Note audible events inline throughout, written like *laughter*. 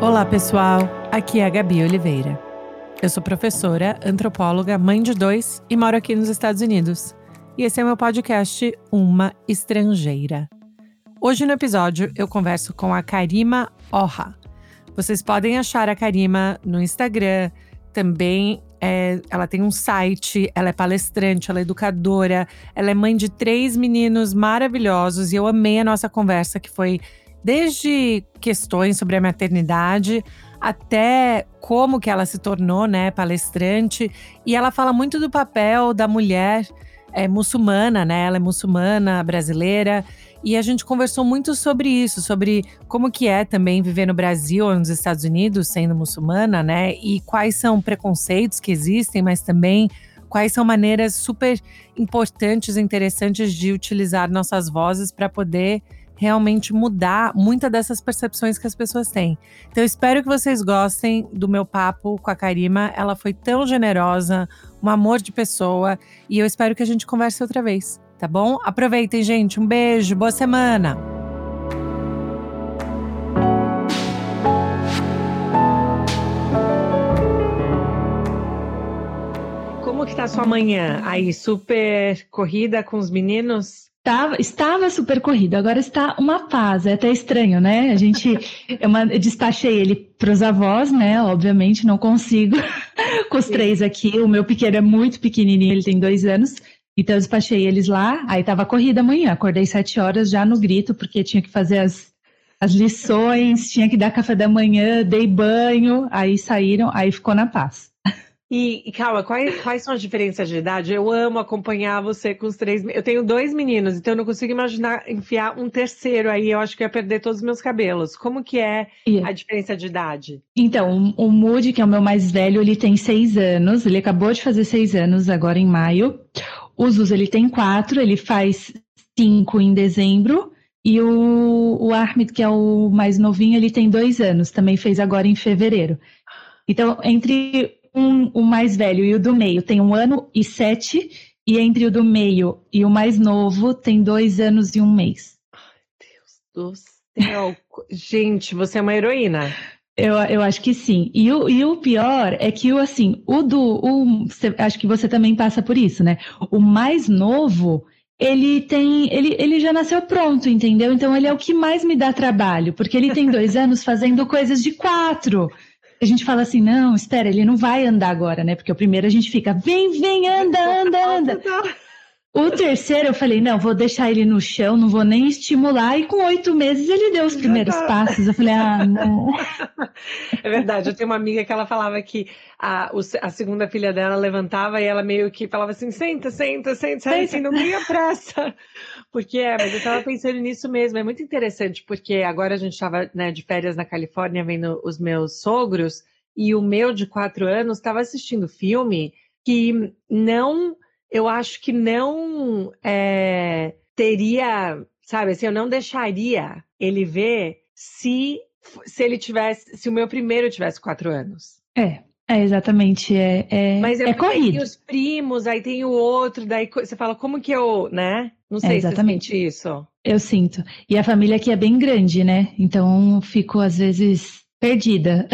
Olá, pessoal. Aqui é a Gabi Oliveira. Eu sou professora, antropóloga, mãe de dois e moro aqui nos Estados Unidos. E esse é meu podcast Uma Estrangeira. Hoje no episódio eu converso com a Karima Orra. Vocês podem achar a Karima no Instagram, também é, ela tem um site, ela é palestrante, ela é educadora, ela é mãe de três meninos maravilhosos e eu amei a nossa conversa que foi desde questões sobre a maternidade até como que ela se tornou, né, palestrante. E ela fala muito do papel da mulher é, muçulmana, né? Ela é muçulmana brasileira. E a gente conversou muito sobre isso, sobre como que é também viver no Brasil ou nos Estados Unidos sendo muçulmana, né? E quais são preconceitos que existem, mas também quais são maneiras super importantes interessantes de utilizar nossas vozes para poder realmente mudar muitas dessas percepções que as pessoas têm. Então, eu espero que vocês gostem do meu papo com a Karima. Ela foi tão generosa, um amor de pessoa, e eu espero que a gente converse outra vez, tá bom? Aproveitem, gente. Um beijo, boa semana! Como que tá sua manhã? Aí, super corrida com os meninos? Tava, estava super corrido, agora está uma paz, é até estranho, né? A gente, *laughs* eu, eu despachei ele para os avós, né? Obviamente, não consigo *laughs* com os três aqui. O meu pequeno é muito pequenininho, ele tem dois anos. Então, eu despachei eles lá, aí tava corrida amanhã. Acordei sete horas já no grito, porque tinha que fazer as, as lições, tinha que dar café da manhã, dei banho, aí saíram, aí ficou na paz. E, calma, quais, quais são as diferenças de idade? Eu amo acompanhar você com os três. Eu tenho dois meninos, então eu não consigo imaginar enfiar um terceiro aí. Eu acho que ia perder todos os meus cabelos. Como que é a diferença de idade? Então, o Moody, que é o meu mais velho, ele tem seis anos. Ele acabou de fazer seis anos agora em maio. O Zuz, ele tem quatro. Ele faz cinco em dezembro. E o, o Ahmed, que é o mais novinho, ele tem dois anos. Também fez agora em fevereiro. Então, entre um, o mais velho e o do meio tem um ano e sete, e entre o do meio e o mais novo tem dois anos e um mês. Ai, Deus do céu. *laughs* Gente, você é uma heroína. Eu, eu acho que sim. E o, e o pior é que o assim, o do. O, acho que você também passa por isso, né? O mais novo, ele tem. Ele, ele já nasceu pronto, entendeu? Então ele é o que mais me dá trabalho, porque ele tem dois *laughs* anos fazendo coisas de quatro a gente fala assim, não, espera, ele não vai andar agora, né? Porque o primeiro a gente fica, vem, vem, anda, anda, anda. *laughs* O terceiro eu falei, não, vou deixar ele no chão, não vou nem estimular. E com oito meses ele deu os primeiros tá. passos. Eu falei, ah, não. *laughs* É verdade, eu tenho uma amiga que ela falava que a, a segunda filha dela levantava e ela meio que falava assim, senta, senta, senta, senta. assim, não tenha pressa. *laughs* Porque é, mas eu estava pensando nisso mesmo. É muito interessante, porque agora a gente estava né, de férias na Califórnia vendo os meus sogros, e o meu de quatro anos estava assistindo filme que não eu acho que não é, teria, sabe, assim, eu não deixaria ele ver se se ele tivesse, se o meu primeiro tivesse quatro anos. É, é exatamente, é, é, Mas é corrido. Tem os primos, aí tem o outro, daí você fala, como que eu, né? Não sei é, exatamente. se isso. Eu sinto. E a família aqui é bem grande, né? Então fico, às vezes, perdida.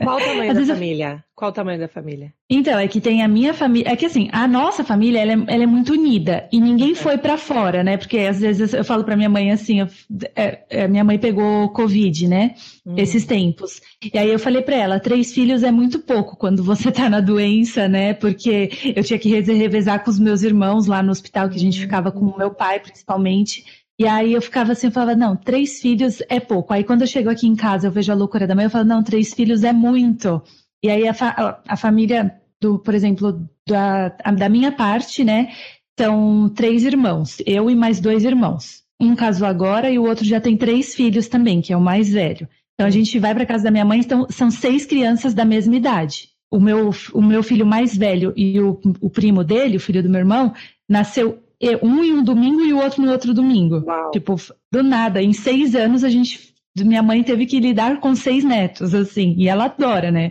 Qual o tamanho *laughs* da família? Qual o tamanho da família? Então, é que tem a minha família. É que assim, a nossa família ela é, ela é muito unida e ninguém foi para fora, né? Porque às vezes eu falo para minha mãe assim: eu, é, é, minha mãe pegou Covid, né? Hum. Esses tempos. E aí eu falei para ela: três filhos é muito pouco quando você tá na doença, né? Porque eu tinha que revezar com os meus irmãos lá no hospital, que a gente ficava com o meu pai, principalmente. E aí eu ficava assim, eu falava, não, três filhos é pouco. Aí quando eu chego aqui em casa, eu vejo a loucura da mãe, eu falo, não, três filhos é muito. E aí a, fa a família do, por exemplo, da, da minha parte, né, são três irmãos, eu e mais dois irmãos. Um casou agora e o outro já tem três filhos também, que é o mais velho. Então a gente vai para casa da minha mãe, então são seis crianças da mesma idade. O meu, o meu filho mais velho e o, o primo dele, o filho do meu irmão, nasceu um em um domingo e o outro no outro domingo. Uau. Tipo, do nada. Em seis anos a gente. Minha mãe teve que lidar com seis netos, assim, e ela adora, né?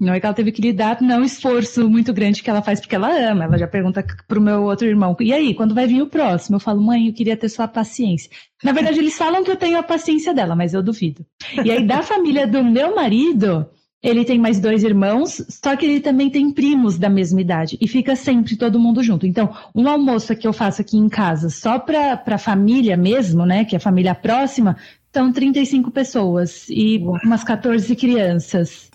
Não é que ela teve que lidar, não, esforço muito grande que ela faz porque ela ama. Ela já pergunta pro meu outro irmão, e aí, quando vai vir o próximo? Eu falo, mãe, eu queria ter sua paciência. Na verdade, eles falam que eu tenho a paciência dela, mas eu duvido. E aí, da família do meu marido, ele tem mais dois irmãos, só que ele também tem primos da mesma idade. E fica sempre todo mundo junto. Então, um almoço que eu faço aqui em casa, só para a família mesmo, né? Que é a família próxima, são 35 pessoas e umas 14 crianças.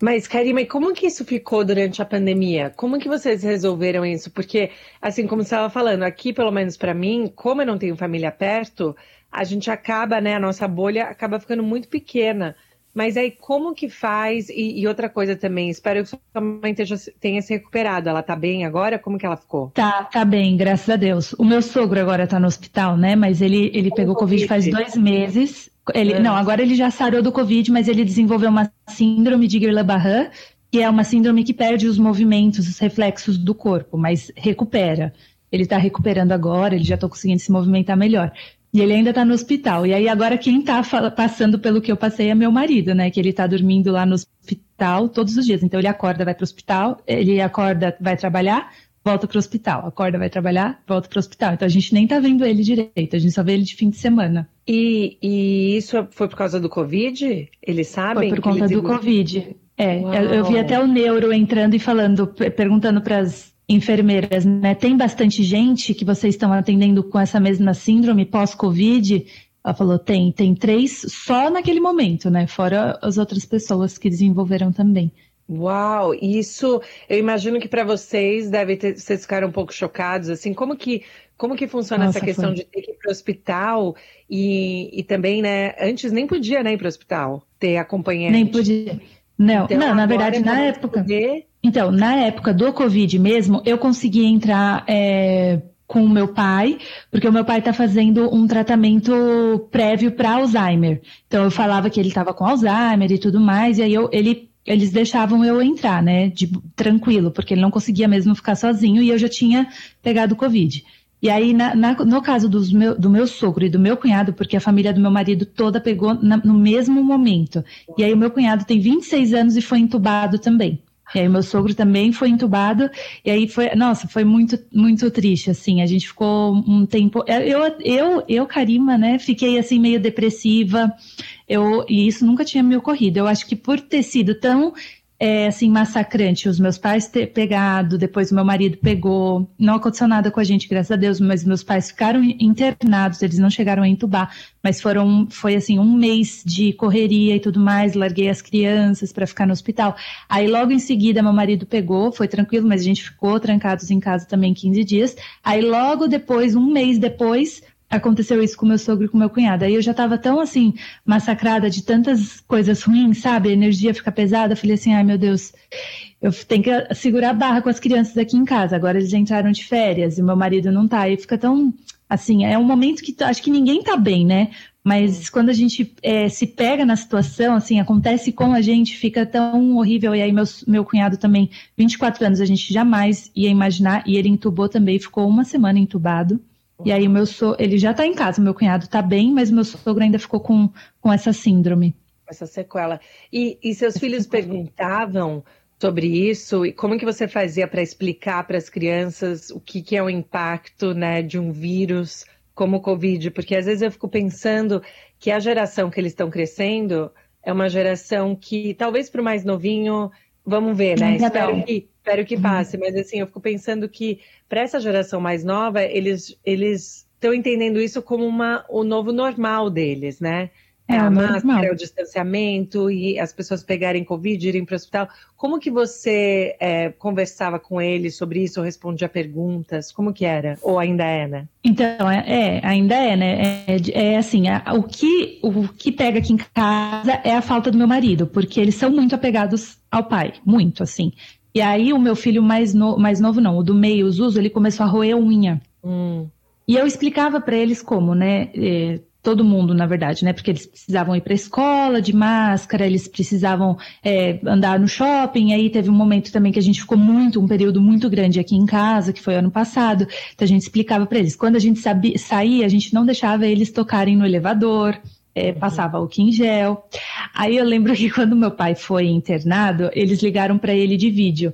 Mas, Karima, e como que isso ficou durante a pandemia? Como que vocês resolveram isso? Porque, assim, como você estava falando, aqui, pelo menos para mim, como eu não tenho família perto, a gente acaba, né, a nossa bolha acaba ficando muito pequena. Mas aí, como que faz? E, e, outra coisa também, espero que sua mãe tenha, tenha, se recuperado. Ela tá bem agora? Como que ela ficou? Tá, tá bem, graças a Deus. O meu sogro agora tá no hospital, né? Mas ele, ele pegou Covid faz dois meses. Ele, não, agora ele já sarou do Covid, mas ele desenvolveu uma síndrome de Guillain-Barré, que é uma síndrome que perde os movimentos, os reflexos do corpo, mas recupera. Ele está recuperando agora, ele já está conseguindo se movimentar melhor. E ele ainda está no hospital. E aí agora quem está passando pelo que eu passei é meu marido, né? Que ele está dormindo lá no hospital todos os dias. Então ele acorda, vai para o hospital, ele acorda, vai trabalhar, volta para o hospital, acorda, vai trabalhar, volta para o hospital. Então a gente nem está vendo ele direito, a gente só vê ele de fim de semana. E, e isso foi por causa do Covid? Eles sabem? Foi por conta do Covid. É, eu, eu, vi até o neuro entrando e falando, perguntando para as enfermeiras, né? Tem bastante gente que vocês estão atendendo com essa mesma síndrome pós-Covid? Ela falou, tem, tem três só naquele momento, né? Fora as outras pessoas que desenvolveram também. Uau, isso eu imagino que para vocês deve ter, vocês ficaram um pouco chocados, assim, como que como que funciona Nossa, essa questão foi. de ter que ir para o hospital e, e também, né, antes nem podia né, ir para o hospital ter acompanhante. Nem podia. Não, então, não na verdade, na época. Poder... Então, na época do Covid mesmo, eu consegui entrar é, com o meu pai, porque o meu pai está fazendo um tratamento prévio para Alzheimer. Então, eu falava que ele estava com Alzheimer e tudo mais, e aí eu, ele eles deixavam eu entrar, né, de, tranquilo, porque ele não conseguia mesmo ficar sozinho e eu já tinha pegado Covid. E aí, na, na, no caso dos meu, do meu sogro e do meu cunhado, porque a família do meu marido toda pegou na, no mesmo momento. E aí, o meu cunhado tem 26 anos e foi entubado também. E aí, meu sogro também foi entubado. E aí, foi, nossa, foi muito, muito triste, assim. A gente ficou um tempo. Eu, eu, eu Karima, né, fiquei assim, meio depressiva. Eu, e isso nunca tinha me ocorrido. Eu acho que por ter sido tão é, assim, massacrante. Os meus pais ter pegado, depois o meu marido pegou. Não aconteceu nada com a gente, graças a Deus, mas meus pais ficaram internados, eles não chegaram a entubar, mas foram, foi assim, um mês de correria e tudo mais. Larguei as crianças para ficar no hospital. Aí logo em seguida meu marido pegou, foi tranquilo, mas a gente ficou trancados em casa também 15 dias. Aí logo depois, um mês depois, aconteceu isso com meu sogro e com meu cunhado. Aí eu já estava tão assim, massacrada de tantas coisas ruins, sabe? A energia fica pesada. Eu falei assim: ai meu Deus, eu tenho que segurar a barra com as crianças aqui em casa. Agora eles entraram de férias e meu marido não tá. E fica tão. Assim, é um momento que acho que ninguém tá bem, né? Mas quando a gente é, se pega na situação, assim, acontece com a gente, fica tão horrível. E aí, meu, meu cunhado também, 24 anos, a gente jamais ia imaginar. E ele entubou também, ficou uma semana entubado. E aí o meu so... ele já está em casa, meu cunhado está bem, mas meu sogro ainda ficou com, com essa síndrome. Essa sequela. E, e seus filhos perguntavam sobre isso e como que você fazia para explicar para as crianças o que, que é o impacto né, de um vírus como o Covid? Porque às vezes eu fico pensando que a geração que eles estão crescendo é uma geração que talvez para o mais novinho, vamos ver, né? Espero que Espero que uhum. passe, mas assim, eu fico pensando que para essa geração mais nova, eles eles estão entendendo isso como uma, o novo normal deles, né? É, a máscara, o distanciamento e as pessoas pegarem Covid, irem para o hospital. Como que você é, conversava com eles sobre isso, ou respondia perguntas? Como que era? Ou ainda é, né? Então, é, é ainda é, né? É, é assim, o, que, o que pega aqui em casa é a falta do meu marido, porque eles são muito apegados ao pai, muito, assim. E aí o meu filho mais, no, mais novo, não, o do meio, o Zuzo, ele começou a roer unha. Hum. E eu explicava para eles como, né? Eh, todo mundo, na verdade, né? Porque eles precisavam ir para a escola de máscara, eles precisavam é, andar no shopping. Aí teve um momento também que a gente ficou muito, um período muito grande aqui em casa, que foi ano passado. Então a gente explicava para eles. Quando a gente sabia, saía, a gente não deixava eles tocarem no elevador é, uhum. passava o em gel. Aí eu lembro *laughs* que quando meu pai foi internado, eles ligaram para ele de vídeo.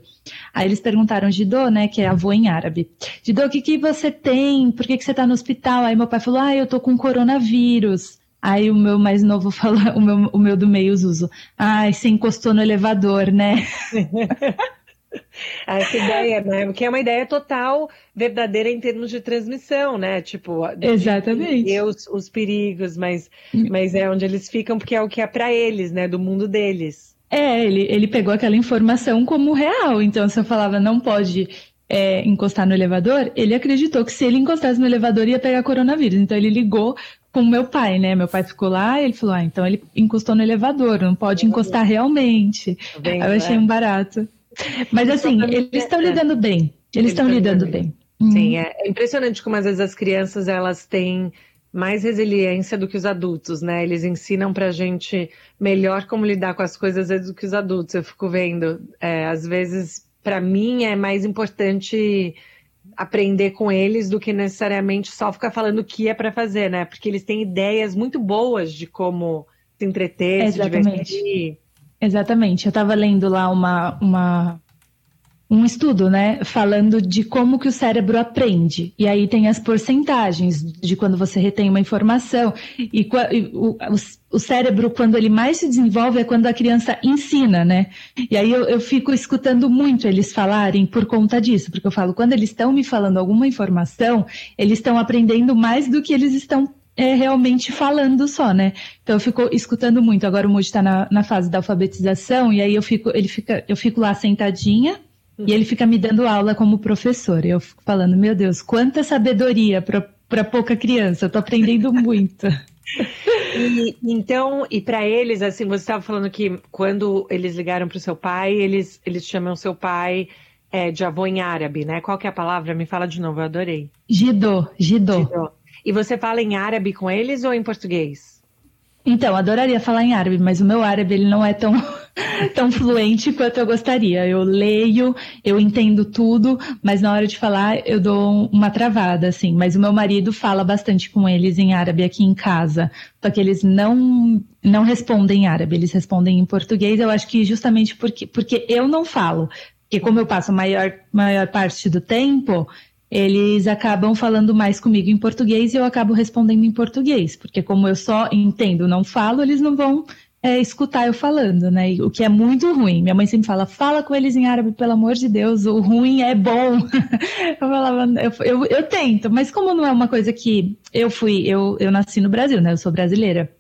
Aí eles perguntaram, Didô, né, que é avô em árabe, Didô, o que, que você tem? Por que, que você está no hospital? Aí meu pai falou, ah, eu tô com coronavírus. Aí o meu mais novo *laughs* falou, o meu, o meu do meio, Zuzo, ai, você encostou no elevador, né? *laughs* *laughs* Essa ideia, né? Que é uma ideia total verdadeira em termos de transmissão, né? Tipo, exatamente. Os, os perigos, mas, mas é onde eles ficam, porque é o que é para eles, né? Do mundo deles. É, ele, ele pegou aquela informação como real. Então, se eu falava não pode é, encostar no elevador, ele acreditou que se ele encostasse no elevador ia pegar coronavírus. Então, ele ligou com meu pai, né? Meu pai ficou lá e ele falou: Ah, então ele encostou no elevador, não pode encostar realmente. Tá bem, Aí eu achei é. um barato. Mas assim, eles estão lidando bem. Eles estão lidando bem. Sim, uhum. é, é impressionante como às vezes as crianças elas têm mais resiliência do que os adultos, né? Eles ensinam pra gente melhor como lidar com as coisas do que os adultos. Eu fico vendo, é, às vezes, para mim é mais importante aprender com eles do que necessariamente só ficar falando o que é para fazer, né? Porque eles têm ideias muito boas de como se entreter, Exatamente. se divertir. Exatamente. Eu estava lendo lá uma, uma, um estudo, né, falando de como que o cérebro aprende. E aí tem as porcentagens de quando você retém uma informação. E, e o, o, cérebro, quando ele mais se desenvolve, é quando a criança ensina, né? E aí eu, eu fico escutando muito eles falarem por conta disso, porque eu falo, quando eles estão me falando alguma informação, eles estão aprendendo mais do que eles estão é realmente falando só, né? Então eu fico escutando muito. Agora o Moody está na, na, fase da alfabetização e aí eu fico, ele fica, eu fico lá sentadinha uhum. e ele fica me dando aula como professor. Eu fico falando, meu Deus, quanta sabedoria para pouca criança. Eu tô aprendendo muito. *laughs* E, então, e para eles, assim, você estava falando que quando eles ligaram para o seu pai, eles, eles chamam seu pai é, de avô em árabe, né? Qual que é a palavra? Me fala de novo, eu adorei. Jidô, jidô. E você fala em árabe com eles ou em português? Então, adoraria falar em árabe, mas o meu árabe ele não é tão, *laughs* tão fluente quanto eu gostaria. Eu leio, eu entendo tudo, mas na hora de falar eu dou uma travada, assim. Mas o meu marido fala bastante com eles em árabe aqui em casa, só que eles não não respondem em árabe, eles respondem em português. Eu acho que justamente porque, porque eu não falo. Porque como eu passo a maior, maior parte do tempo, eles acabam falando mais comigo em português e eu acabo respondendo em português, porque como eu só entendo, não falo, eles não vão é, escutar eu falando, né? O que é muito ruim. Minha mãe sempre fala, fala com eles em árabe, pelo amor de Deus, o ruim é bom. *laughs* eu falava, eu, eu, eu, tento, mas como não é uma coisa que eu fui, eu, eu nasci no Brasil, né? Eu sou brasileira.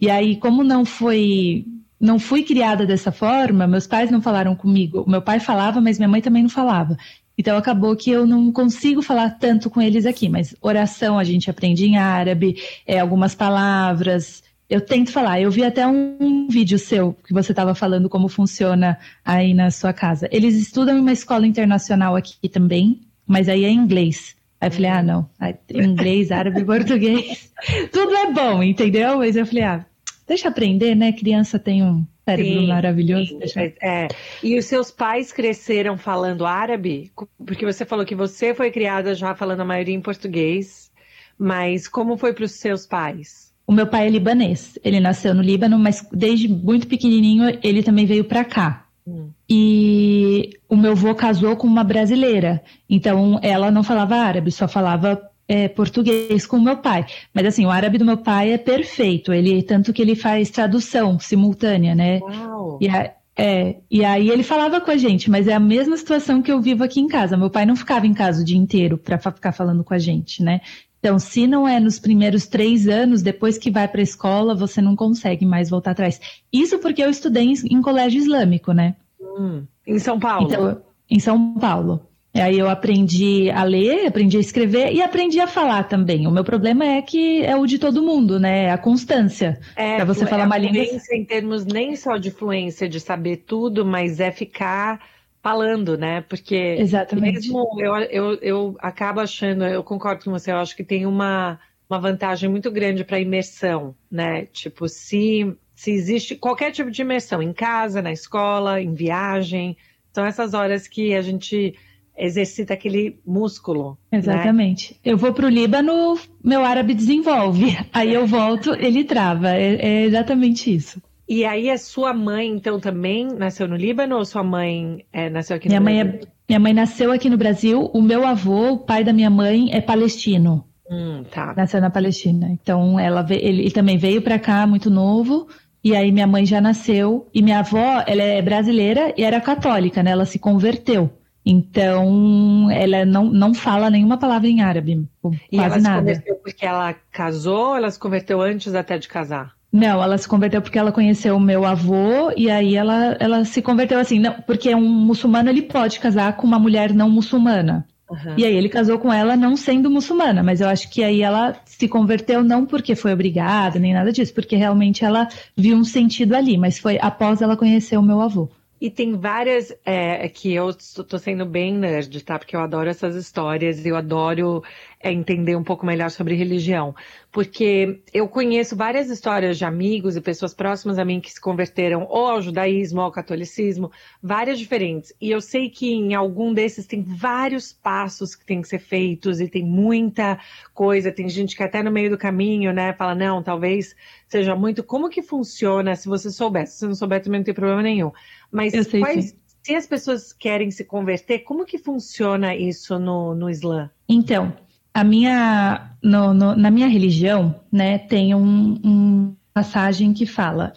E aí, como não foi não fui criada dessa forma, meus pais não falaram comigo. Meu pai falava, mas minha mãe também não falava. Então acabou que eu não consigo falar tanto com eles aqui, mas oração a gente aprende em árabe, é, algumas palavras. Eu tento falar. Eu vi até um vídeo seu que você estava falando como funciona aí na sua casa. Eles estudam em uma escola internacional aqui também, mas aí é em inglês. Aí eu falei, ah, não, inglês, *laughs* árabe, português, tudo é bom, entendeu? Mas eu falei, ah, deixa aprender, né? Criança tem um cérebro sim, maravilhoso. Sim. É, é. E os seus pais cresceram falando árabe? Porque você falou que você foi criada já falando a maioria em português, mas como foi para os seus pais? O meu pai é libanês. Ele nasceu no Líbano, mas desde muito pequenininho ele também veio para cá. Hum. E o meu avô casou com uma brasileira, então ela não falava árabe, só falava é, português com o meu pai. Mas assim, o árabe do meu pai é perfeito. Ele tanto que ele faz tradução simultânea, né? Uau. E a, é, e aí ele falava com a gente, mas é a mesma situação que eu vivo aqui em casa. Meu pai não ficava em casa o dia inteiro para ficar falando com a gente, né? Então, se não é nos primeiros três anos, depois que vai para a escola, você não consegue mais voltar atrás. Isso porque eu estudei em, em colégio islâmico, né? Hum, em São Paulo. Então, em São Paulo. E aí eu aprendi a ler, aprendi a escrever e aprendi a falar também. O meu problema é que é o de todo mundo, né? É a constância. É, para você falar é uma língua. em termos nem só de fluência, de saber tudo, mas é ficar falando, né? Porque Exatamente. mesmo eu, eu, eu acabo achando, eu concordo com você, eu acho que tem uma, uma vantagem muito grande para imersão, né? Tipo, se, se existe qualquer tipo de imersão, em casa, na escola, em viagem, são essas horas que a gente exercita aquele músculo. Né? Exatamente. Né? Eu vou para o Líbano, meu árabe desenvolve. *laughs* Aí eu volto, ele trava. É, é, exatamente isso. E aí a sua mãe, então, também nasceu no Líbano ou sua mãe é, nasceu aqui no minha Brasil? Mãe é, minha mãe nasceu aqui no Brasil. O meu avô, o pai da minha mãe, é palestino. Hum, tá. Nasceu na Palestina. Então, ela ele, ele também veio para cá muito novo. E aí minha mãe já nasceu. E minha avó, ela é brasileira e era católica, né? Ela se converteu. Então, ela não, não fala nenhuma palavra em árabe, quase e ela nada. se converteu porque ela casou ou ela se converteu antes até de casar? Não, ela se converteu porque ela conheceu o meu avô e aí ela, ela se converteu assim, não, porque um muçulmano ele pode casar com uma mulher não muçulmana. Uhum. E aí ele casou com ela não sendo muçulmana, mas eu acho que aí ela se converteu não porque foi obrigada, nem nada disso, porque realmente ela viu um sentido ali, mas foi após ela conhecer o meu avô. E tem várias é, que eu estou sendo bem nerd, tá? Porque eu adoro essas histórias, eu adoro é, entender um pouco melhor sobre religião. Porque eu conheço várias histórias de amigos e pessoas próximas a mim que se converteram ou ao judaísmo ou ao catolicismo, várias diferentes. E eu sei que em algum desses tem vários passos que têm que ser feitos e tem muita coisa. Tem gente que até no meio do caminho, né, fala, não, talvez seja muito. Como que funciona se você souber? Se você não souber, também não tem problema nenhum. Mas sei, quais, se as pessoas querem se converter, como que funciona isso no, no Islã? Então, a minha, no, no, na minha religião, né, tem um, um passagem que fala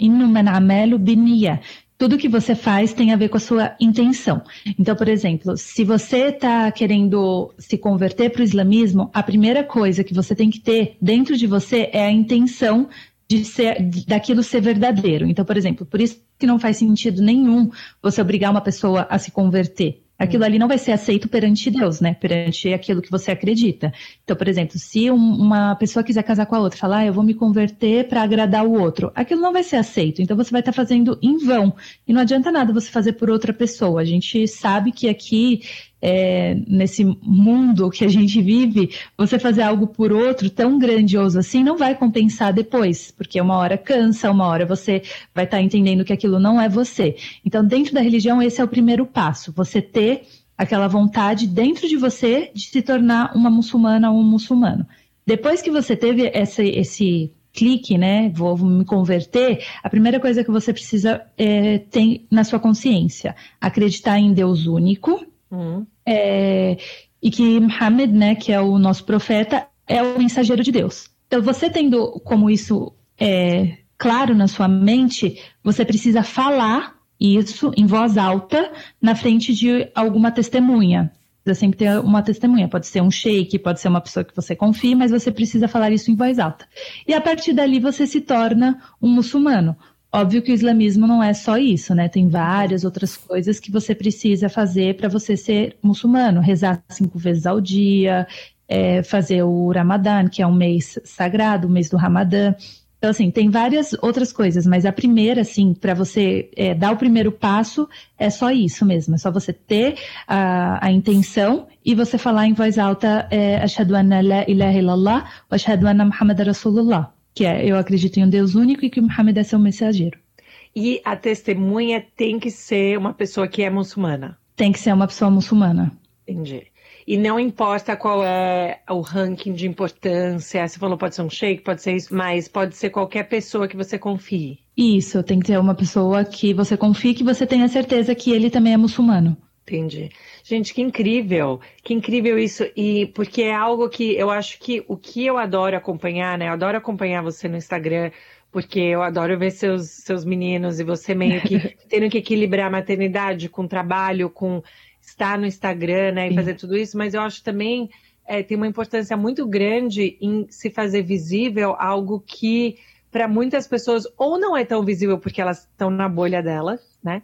amelu tudo que você faz tem a ver com a sua intenção. Então, por exemplo, se você está querendo se converter para o islamismo, a primeira coisa que você tem que ter dentro de você é a intenção de ser, daquilo ser verdadeiro. Então, por exemplo, por isso que não faz sentido nenhum você obrigar uma pessoa a se converter. Aquilo ali não vai ser aceito perante Deus, né? Perante aquilo que você acredita. Então, por exemplo, se um, uma pessoa quiser casar com a outra, falar, ah, eu vou me converter para agradar o outro, aquilo não vai ser aceito. Então, você vai estar tá fazendo em vão. E não adianta nada você fazer por outra pessoa. A gente sabe que aqui é, nesse mundo que a gente vive, você fazer algo por outro tão grandioso assim não vai compensar depois, porque uma hora cansa, uma hora você vai estar tá entendendo que aquilo não é você. Então, dentro da religião, esse é o primeiro passo, você ter aquela vontade dentro de você de se tornar uma muçulmana ou um muçulmano. Depois que você teve esse, esse clique, né? Vou me converter. A primeira coisa que você precisa é, ter na sua consciência: acreditar em Deus único, Uhum. É, e que Muhammad, né, que é o nosso profeta, é o mensageiro de Deus. Então, você tendo como isso é, claro na sua mente, você precisa falar isso em voz alta na frente de alguma testemunha. Precisa sempre ter uma testemunha. Pode ser um sheik, pode ser uma pessoa que você confie, mas você precisa falar isso em voz alta. E a partir dali você se torna um muçulmano. Óbvio que o islamismo não é só isso, né? Tem várias outras coisas que você precisa fazer para você ser muçulmano. Rezar cinco vezes ao dia, é, fazer o Ramadã, que é um mês sagrado, o mês do Ramadã. Então, assim, tem várias outras coisas, mas a primeira, assim, para você é, dar o primeiro passo, é só isso mesmo. É só você ter a, a intenção e você falar em voz alta, é, Ashhadu anna la ilaha illallah, wa ashhadu anna Muhammad Rasulullah que é eu acredito em um Deus único e que Muhammad é seu mensageiro. E a testemunha tem que ser uma pessoa que é muçulmana? Tem que ser uma pessoa muçulmana. Entendi. E não importa qual é o ranking de importância, você falou pode ser um sheik, pode ser isso, mas pode ser qualquer pessoa que você confie. Isso, tem que ser uma pessoa que você confie, que você tenha certeza que ele também é muçulmano. Entendi. Gente, que incrível, que incrível isso. E porque é algo que eu acho que o que eu adoro acompanhar, né? Eu adoro acompanhar você no Instagram, porque eu adoro ver seus, seus meninos e você meio que *laughs* tendo que equilibrar a maternidade com trabalho, com estar no Instagram, né? E fazer tudo isso, mas eu acho também é, tem uma importância muito grande em se fazer visível algo que para muitas pessoas ou não é tão visível porque elas estão na bolha delas, né?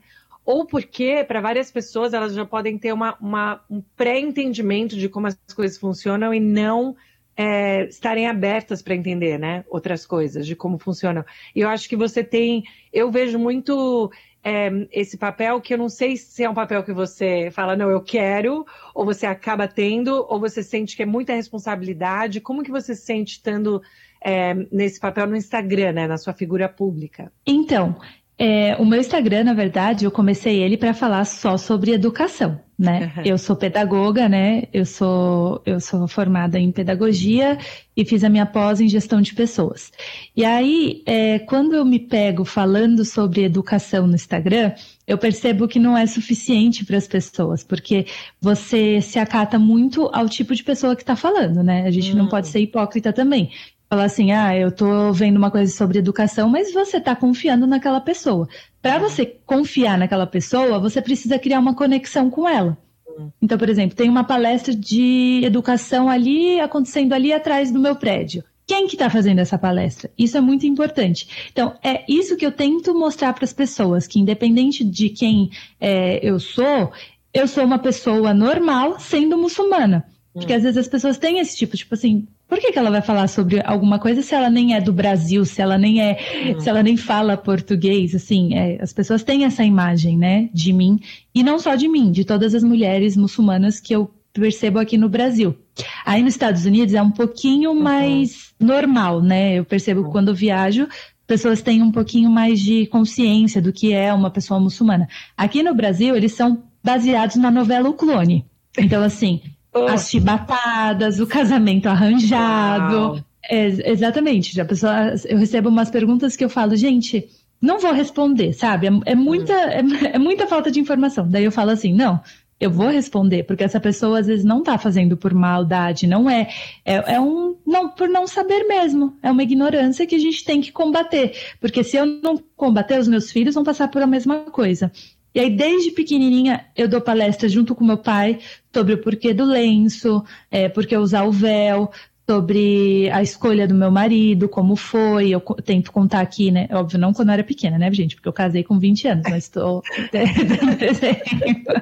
Ou porque, para várias pessoas, elas já podem ter uma, uma um pré-entendimento de como as coisas funcionam e não é, estarem abertas para entender, né? Outras coisas, de como funcionam. E eu acho que você tem. Eu vejo muito é, esse papel que eu não sei se é um papel que você fala, não, eu quero, ou você acaba tendo, ou você sente que é muita responsabilidade. Como que você se sente estando é, nesse papel no Instagram, né? Na sua figura pública? Então, É, o meu Instagram, na verdade, eu comecei ele para falar só sobre educação, né? Uhum. Eu sou pedagoga, né? Eu sou, eu sou formada em pedagogia e fiz a minha pós em gestão de pessoas. E aí, é, quando eu me pego falando sobre educação no Instagram, eu percebo que não é suficiente para as pessoas, porque você se acata muito ao tipo de pessoa que está falando, né? A gente não pode ser hipócrita também falar assim, ah, eu tô vendo uma coisa sobre educação, mas você está confiando naquela pessoa. Para você confiar naquela pessoa, você precisa criar uma conexão com ela. Hum. Então, por exemplo, tem uma palestra de educação ali acontecendo ali atrás do meu prédio. Quem que está fazendo essa palestra? Isso é muito importante. Então, é isso que eu tento mostrar para as pessoas, que independente de quem é, eu sou, eu sou uma pessoa normal sendo muçulmana. Porque hum. às vezes as pessoas têm esse tipo, tipo assim, por que, que ela vai falar sobre alguma coisa se ela nem é do Brasil, se ela nem é, uhum. se ela nem fala português, assim, é, as pessoas têm essa imagem, né, de mim e não só de mim, de todas as mulheres muçulmanas que eu percebo aqui no Brasil. Aí nos Estados Unidos é um pouquinho uhum. mais normal, né? Eu percebo uhum. quando eu viajo, pessoas têm um pouquinho mais de consciência do que é uma pessoa muçulmana. Aqui no Brasil, eles são baseados na novela O Clone. Então, assim. As chibatadas, o casamento arranjado. É, exatamente. Já pessoa, eu recebo umas perguntas que eu falo, gente, não vou responder, sabe? É, é muita, é, é, muita falta de informação. Daí eu falo assim, não, eu vou responder, porque essa pessoa às vezes não está fazendo por maldade, não é, é, é, um não por não saber mesmo, é uma ignorância que a gente tem que combater, porque se eu não combater, os meus filhos vão passar por a mesma coisa. E aí, desde pequenininha, eu dou palestra junto com meu pai sobre o porquê do lenço, é, porque usar o véu, sobre a escolha do meu marido, como foi. Eu tento contar aqui, né? Óbvio, não quando eu era pequena, né, gente? Porque eu casei com 20 anos, mas estou *laughs* dando exemplo.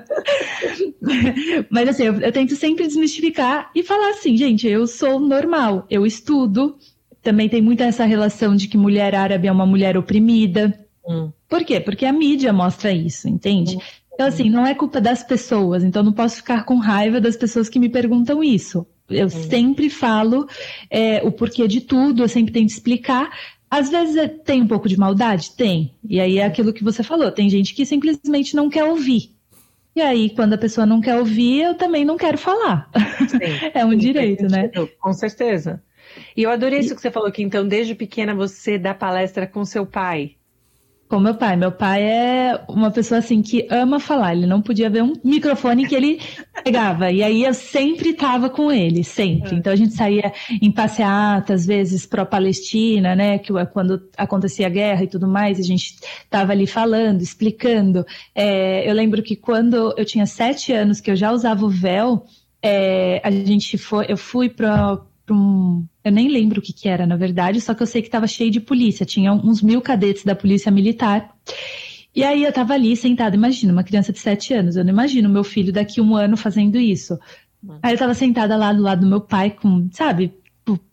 *laughs* mas assim, eu, eu tento sempre desmistificar e falar assim, gente, eu sou normal, eu estudo. Também tem muita essa relação de que mulher árabe é uma mulher oprimida. Hum. Por quê? Porque a mídia mostra isso, entende? Hum. Então, assim, não é culpa das pessoas, então não posso ficar com raiva das pessoas que me perguntam isso. Eu hum. sempre falo é, o porquê de tudo, eu sempre tento explicar. Às vezes é, tem um pouco de maldade? Tem. E aí é aquilo que você falou, tem gente que simplesmente não quer ouvir. E aí, quando a pessoa não quer ouvir, eu também não quero falar. Sim, *laughs* é um direito, né? Com certeza. E eu adorei isso que você falou, que então, desde pequena, você dá palestra com seu pai com meu pai. Meu pai é uma pessoa assim que ama falar. Ele não podia ver um microfone que ele pegava. E aí eu sempre estava com ele, sempre. Então a gente saía em passeata, às vezes pró-Palestina, né? Que quando acontecia a guerra e tudo mais, a gente estava ali falando, explicando. É, eu lembro que quando eu tinha sete anos, que eu já usava o véu, é, a gente foi, eu fui para um eu nem lembro o que, que era, na verdade, só que eu sei que estava cheio de polícia. Tinha uns mil cadetes da polícia militar. E aí eu estava ali sentada, imagina, uma criança de sete anos. Eu não imagino meu filho daqui um ano fazendo isso. Aí eu estava sentada lá do lado do meu pai, com, sabe,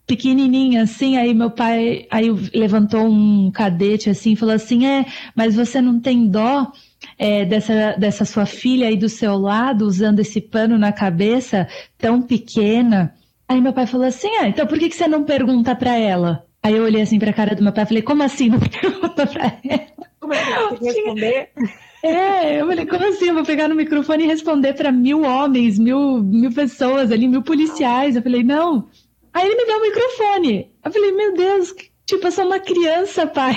pequenininha assim, aí meu pai aí levantou um cadete assim e falou assim, é, mas você não tem dó é, dessa, dessa sua filha aí do seu lado, usando esse pano na cabeça, tão pequena? Aí meu pai falou assim: ah, então por que, que você não pergunta para ela? Aí eu olhei assim pra cara do meu pai e falei: como assim não *laughs* pergunta pra ela? Como é que eu responder? É, eu falei, como assim? Eu vou pegar no microfone e responder para mil homens, mil, mil pessoas ali, mil policiais. Eu falei, não. Aí ele me deu o microfone. Eu falei, meu Deus, tipo, eu sou uma criança, pai.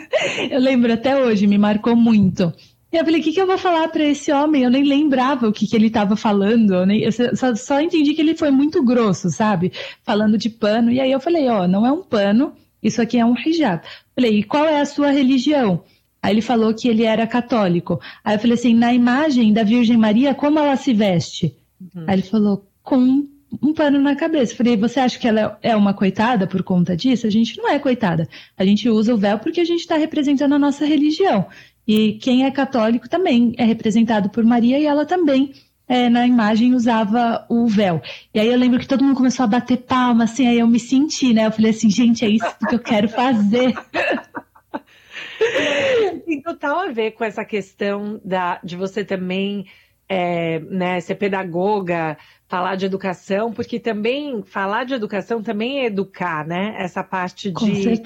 *laughs* Eu lembro até hoje, me marcou muito. E eu falei, o que, que eu vou falar para esse homem? Eu nem lembrava o que, que ele estava falando. Eu, nem, eu só, só, entendi que ele foi muito grosso, sabe? Falando de pano. E aí eu falei, ó, oh, não é um pano, isso aqui é um hijab. Falei, e qual é a sua religião? Aí ele falou que ele era católico. Aí eu falei assim, na imagem da Virgem Maria, como ela se veste? Uhum. Aí ele falou, com um pano na cabeça. Falei, você acha que ela é uma coitada por conta disso? A gente não é coitada. A gente usa o véu porque a gente está representando a nossa religião. E quem é católico também é representado por Maria e ela também é, na imagem usava o véu. E aí eu lembro que todo mundo começou a bater palma, assim, aí eu me senti, né? Eu falei assim, gente, é isso que eu quero fazer. *laughs* Tem total a ver com essa questão da, de você também é, né, ser pedagoga, falar de educação, porque também falar de educação também é educar, né? Essa parte de,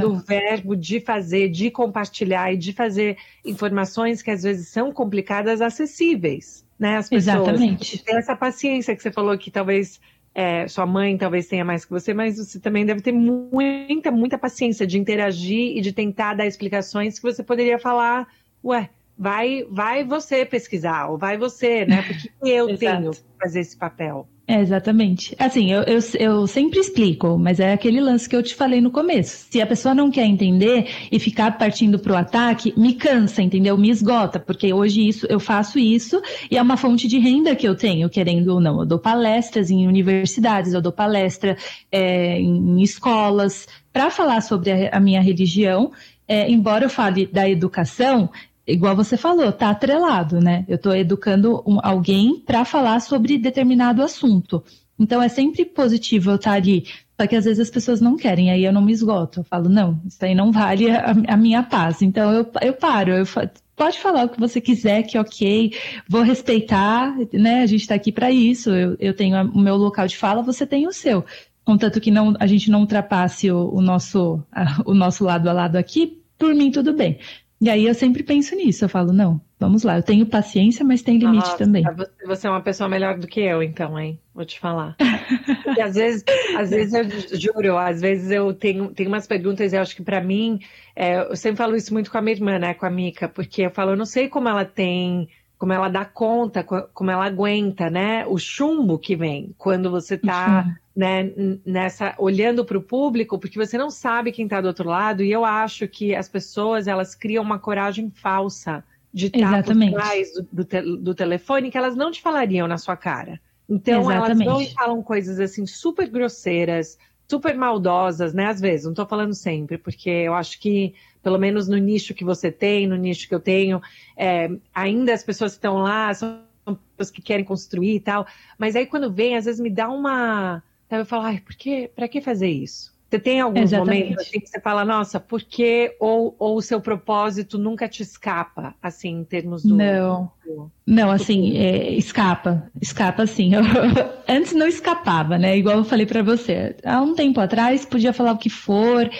do verbo de fazer, de compartilhar e de fazer informações que às vezes são complicadas, acessíveis, né? As pessoas. Exatamente. Ter essa paciência que você falou que talvez é, sua mãe talvez tenha mais que você, mas você também deve ter muita, muita paciência de interagir e de tentar dar explicações que você poderia falar, ué, vai, vai você pesquisar, ou vai você, né? Porque *laughs* eu tenho que fazer esse papel. É, exatamente. Assim, eu, eu, eu, sempre explico, mas é aquele lance que eu te falei no começo. Se a pessoa não quer entender e ficar partindo para o ataque, me cansa, entendeu? Me esgota, porque hoje isso eu faço isso e é uma fonte de renda que eu tenho, querendo ou não. Eu dou palestras em universidades, eu dou palestra é, em escolas para falar sobre a, a minha religião. É, embora eu fale da educação, igual você falou, tá atrelado, né? Eu estou educando um, alguém para falar sobre determinado assunto. Então é sempre positivo eu estar tá ali, só que às vezes as pessoas não querem, aí eu não me esgoto. Eu falo, não, isso aí não vale a, a minha paz. Então eu, eu paro, eu pode falar o que você quiser, que ok, vou respeitar, né? A gente está aqui para isso. Eu, eu tenho o meu local de fala, você tem o seu. Contanto que não, a gente não ultrapasse o, o nosso, a, o nosso lado a lado aqui, por mim tudo bem. E aí eu sempre penso nisso, eu falo, não, vamos lá, eu tenho paciência, mas tem limite Nossa, também. Você é uma pessoa melhor do que eu, então, hein? Vou te falar. *laughs* e às vezes, às vezes eu juro, às vezes eu tenho, tenho umas perguntas, eu acho que para mim, é, eu sempre falo isso muito com a minha irmã, né, com a Mica, porque eu falo, eu não sei como ela tem como ela dá conta, como ela aguenta, né? O chumbo que vem quando você está né, nessa olhando para o público, porque você não sabe quem está do outro lado. E eu acho que as pessoas elas criam uma coragem falsa de estar por trás do, do, te, do, telefone que elas não te falariam na sua cara. Então Exatamente. elas vão e falam coisas assim super grosseiras, super maldosas, né? Às vezes, não estou falando sempre, porque eu acho que pelo menos no nicho que você tem, no nicho que eu tenho, é, ainda as pessoas que estão lá são pessoas que querem construir e tal. Mas aí quando vem, às vezes me dá uma. Eu falo, ai, por que, pra que fazer isso? Você tem alguns Exatamente. momentos assim que você fala, nossa, por que ou, ou o seu propósito nunca te escapa, assim, em termos do. Não. Do, não, assim, é, escapa. Escapa, assim. Eu, *laughs* antes não escapava, né? Igual eu falei para você. Há um tempo atrás, podia falar o que for.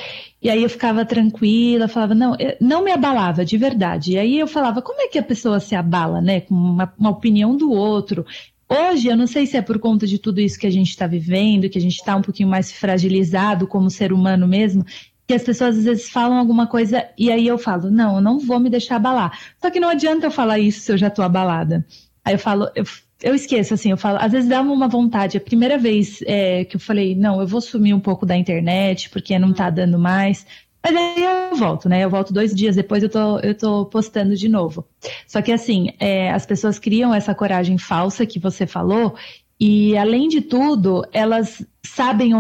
E aí eu ficava tranquila, falava, não, não me abalava, de verdade. E aí eu falava, como é que a pessoa se abala, né? Com uma, uma opinião do outro. Hoje, eu não sei se é por conta de tudo isso que a gente está vivendo, que a gente está um pouquinho mais fragilizado como ser humano mesmo, que as pessoas às vezes falam alguma coisa e aí eu falo, não, eu não vou me deixar abalar. Só que não adianta eu falar isso se eu já estou abalada. Aí eu falo, eu, eu, esqueço, assim, eu falo, às vezes dá uma vontade. A primeira vez é, que eu falei, não, eu vou sumir um pouco da internet, porque não está dando mais. Mas aí eu volto, né? Eu volto dois dias depois, eu tô, eu tô postando de novo. Só que assim, é, as pessoas criam essa coragem falsa que você falou, e além de tudo, elas sabem,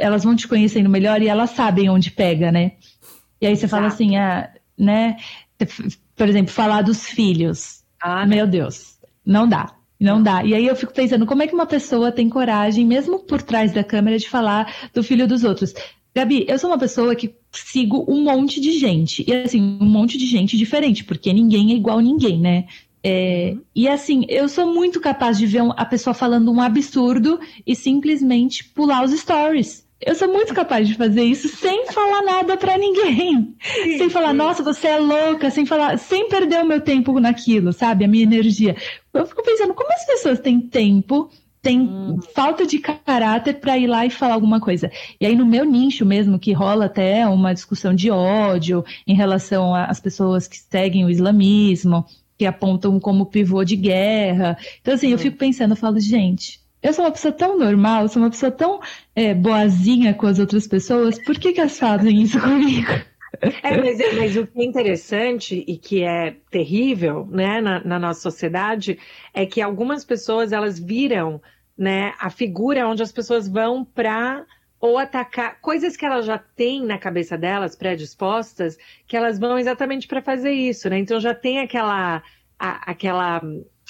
elas vão te conhecendo melhor e elas sabem onde pega, né? E aí você Exato. fala assim, ah, né? Por exemplo, falar dos filhos. Ah, meu Deus, não dá. Não dá. E aí eu fico pensando, como é que uma pessoa tem coragem, mesmo por trás da câmera, de falar do filho dos outros? Gabi, eu sou uma pessoa que sigo um monte de gente. E assim, um monte de gente diferente, porque ninguém é igual a ninguém, né? É, uhum. e assim, eu sou muito capaz de ver a pessoa falando um absurdo e simplesmente pular os stories. Eu sou muito capaz de fazer isso sem falar nada para ninguém. Sim, sem falar, nossa, você é louca, sem falar, sem perder o meu tempo naquilo, sabe? A minha energia. Eu fico pensando, como as pessoas têm tempo tem hum. falta de caráter para ir lá e falar alguma coisa. E aí, no meu nicho mesmo, que rola até uma discussão de ódio em relação às pessoas que seguem o islamismo, que apontam como pivô de guerra. Então, assim, hum. eu fico pensando, eu falo, gente, eu sou uma pessoa tão normal, sou uma pessoa tão é, boazinha com as outras pessoas, por que, que elas fazem isso comigo? É, mas, mas, o que é interessante e que é terrível né, na, na, nossa sociedade é que algumas pessoas elas viram né, a figura onde as pessoas vão para ou atacar coisas que elas já têm na cabeça delas predispostas, que elas vão exatamente para fazer isso, né? Então já tem aquela a, aquela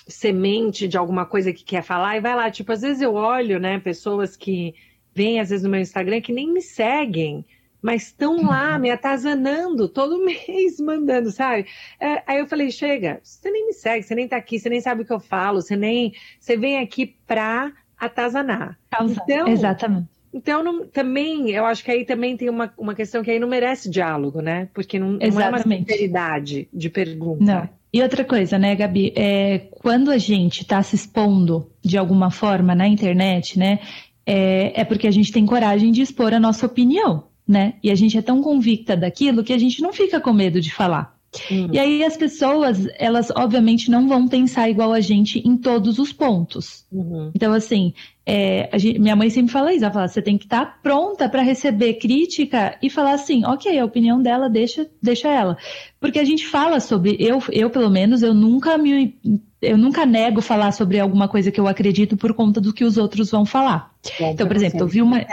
semente de alguma coisa que quer falar e vai lá. Tipo, às vezes eu olho, né, pessoas que vêm às vezes no meu Instagram que nem me seguem, mas estão lá uhum. me atazanando todo *laughs* mês, mandando, sabe? É, aí eu falei, chega, você nem me segue, você nem tá aqui, você nem sabe o que eu falo, você nem. Você vem aqui pra atazanar. Então, Exatamente. Então, não, também, eu acho que aí também tem uma, uma questão que aí não merece diálogo, né? Porque não, não é uma sinceridade de pergunta. Não. E outra coisa, né, Gabi? É, quando a gente está se expondo de alguma forma na internet, né? É, é porque a gente tem coragem de expor a nossa opinião, né? E a gente é tão convicta daquilo que a gente não fica com medo de falar. Hum. E aí as pessoas, elas obviamente não vão pensar igual a gente em todos os pontos. Uhum. Então, assim, é, gente, minha mãe sempre fala isso, ela fala, você tem que estar tá pronta para receber crítica e falar assim, ok, a opinião dela, deixa, deixa ela. Porque a gente fala sobre, eu, eu pelo menos, eu nunca me. Eu nunca nego falar sobre alguma coisa que eu acredito por conta do que os outros vão falar. Bom, então, por exemplo, eu vi uma.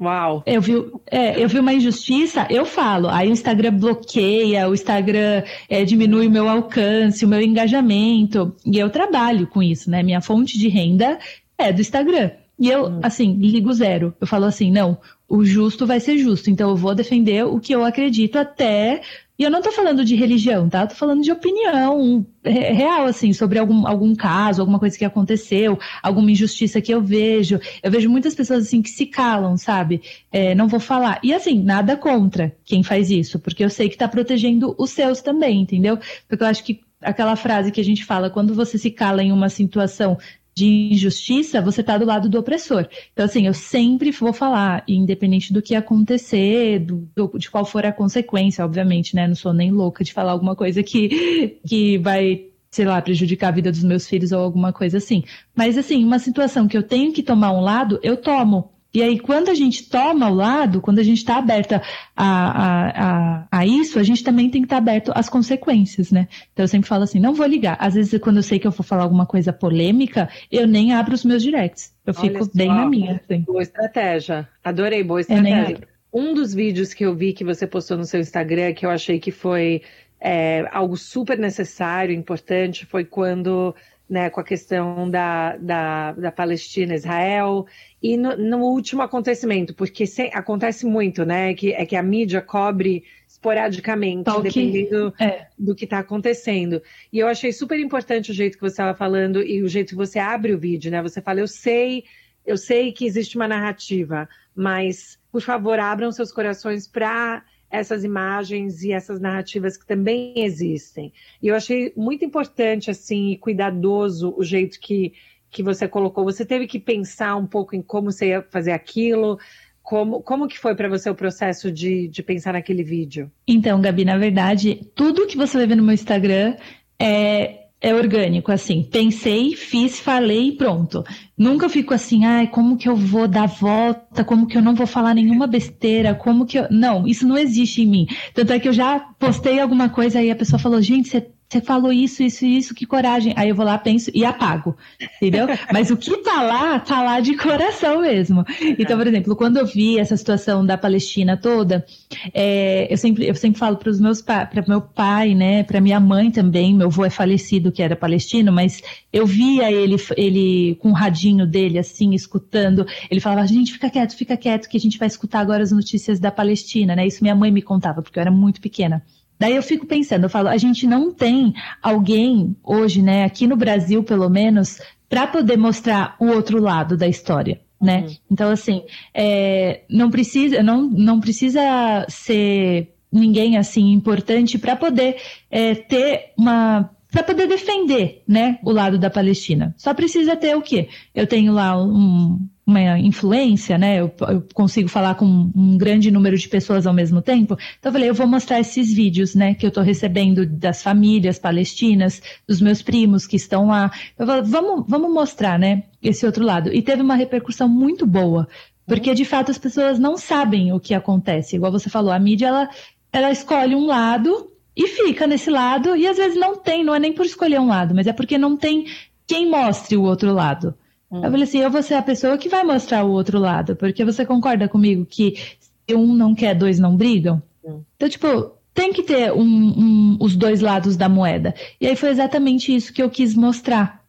Uau! Eu vi, é, eu vi uma injustiça, eu falo. Aí o Instagram bloqueia, o Instagram é, diminui o meu alcance, o meu engajamento. E eu trabalho com isso, né? Minha fonte de renda é do Instagram. E eu, hum. assim, ligo zero. Eu falo assim, não, o justo vai ser justo. Então eu vou defender o que eu acredito até e eu não estou falando de religião, tá? Estou falando de opinião real, assim, sobre algum, algum caso, alguma coisa que aconteceu, alguma injustiça que eu vejo. Eu vejo muitas pessoas, assim, que se calam, sabe? É, não vou falar. E, assim, nada contra quem faz isso, porque eu sei que está protegendo os seus também, entendeu? Porque eu acho que aquela frase que a gente fala, quando você se cala em uma situação de injustiça, você está do lado do opressor. Então, assim, eu sempre vou falar, independente do que acontecer, do, do, de qual for a consequência, obviamente, né? Não sou nem louca de falar alguma coisa que, que vai, sei lá, prejudicar a vida dos meus filhos ou alguma coisa assim. Mas, assim, uma situação que eu tenho que tomar um lado, eu tomo. E aí, quando a gente toma o lado, quando a gente está aberta a, a, a, a, isso, a gente também tem que estar tá aberto às consequências, né? Então, eu sempre falo assim, não vou ligar. Às vezes, quando eu sei que eu vou falar alguma coisa polêmica, eu nem abro os meus directs. Eu Olha fico só, bem na minha. Assim. Boa estratégia. Adorei, boa estratégia. Um dos vídeos que eu vi que você postou no seu Instagram, que eu achei que foi é, algo super necessário, importante, foi quando né, com a questão da, da, da Palestina, Israel, e no, no último acontecimento, porque se, acontece muito, né, que, é que a mídia cobre esporadicamente, dependendo é. do que está acontecendo. E eu achei super importante o jeito que você estava falando e o jeito que você abre o vídeo, né, você fala, eu sei, eu sei que existe uma narrativa, mas, por favor, abram seus corações para essas imagens e essas narrativas que também existem. E eu achei muito importante, assim, e cuidadoso o jeito que, que você colocou. Você teve que pensar um pouco em como você ia fazer aquilo, como, como que foi para você o processo de, de pensar naquele vídeo? Então, Gabi, na verdade, tudo que você vai ver no meu Instagram é, é orgânico, assim. Pensei, fiz, falei e pronto. Nunca fico assim, ai, como que eu vou dar volta? Como que eu não vou falar nenhuma besteira? Como que eu. Não, isso não existe em mim. Tanto é que eu já postei alguma coisa e a pessoa falou, gente, você você falou isso, isso, isso, que coragem. Aí eu vou lá, penso e apago, entendeu? Mas o que tá lá, tá lá de coração mesmo. Então, por exemplo, quando eu vi essa situação da Palestina toda, é, eu, sempre, eu sempre falo para os meus para meu pai, né, para minha mãe também, meu avô é falecido, que era palestino, mas eu via ele, ele com o radinho dele, assim, escutando, ele falava, gente, fica quieto, fica quieto, que a gente vai escutar agora as notícias da Palestina, né? Isso minha mãe me contava, porque eu era muito pequena. Daí eu fico pensando, eu falo, a gente não tem alguém hoje, né, aqui no Brasil pelo menos, para poder mostrar o outro lado da história. Né? Uhum. Então, assim, é, não, precisa, não, não precisa ser ninguém assim importante para poder é, ter uma para poder defender né, o lado da Palestina. Só precisa ter o quê? Eu tenho lá um, uma influência, né? Eu, eu, consigo falar com um grande número de pessoas ao mesmo tempo. Então eu falei, eu vou mostrar esses vídeos, né? Que eu estou recebendo das famílias palestinas, dos meus primos que estão lá. Eu falei, vamos, vamos mostrar, né? Esse outro lado. E teve uma repercussão muito boa, porque de fato as pessoas não sabem o que acontece. Igual você falou, a mídia ela, ela escolhe um lado e fica nesse lado e às vezes não tem, não é nem por escolher um lado, mas é porque não tem quem mostre o outro lado. Hum. Eu falei assim, eu vou ser a pessoa que vai mostrar o outro lado, porque você concorda comigo que se um não quer, dois não brigam? Hum. Então, tipo, tem que ter um, um, os dois lados da moeda. E aí foi exatamente isso que eu quis mostrar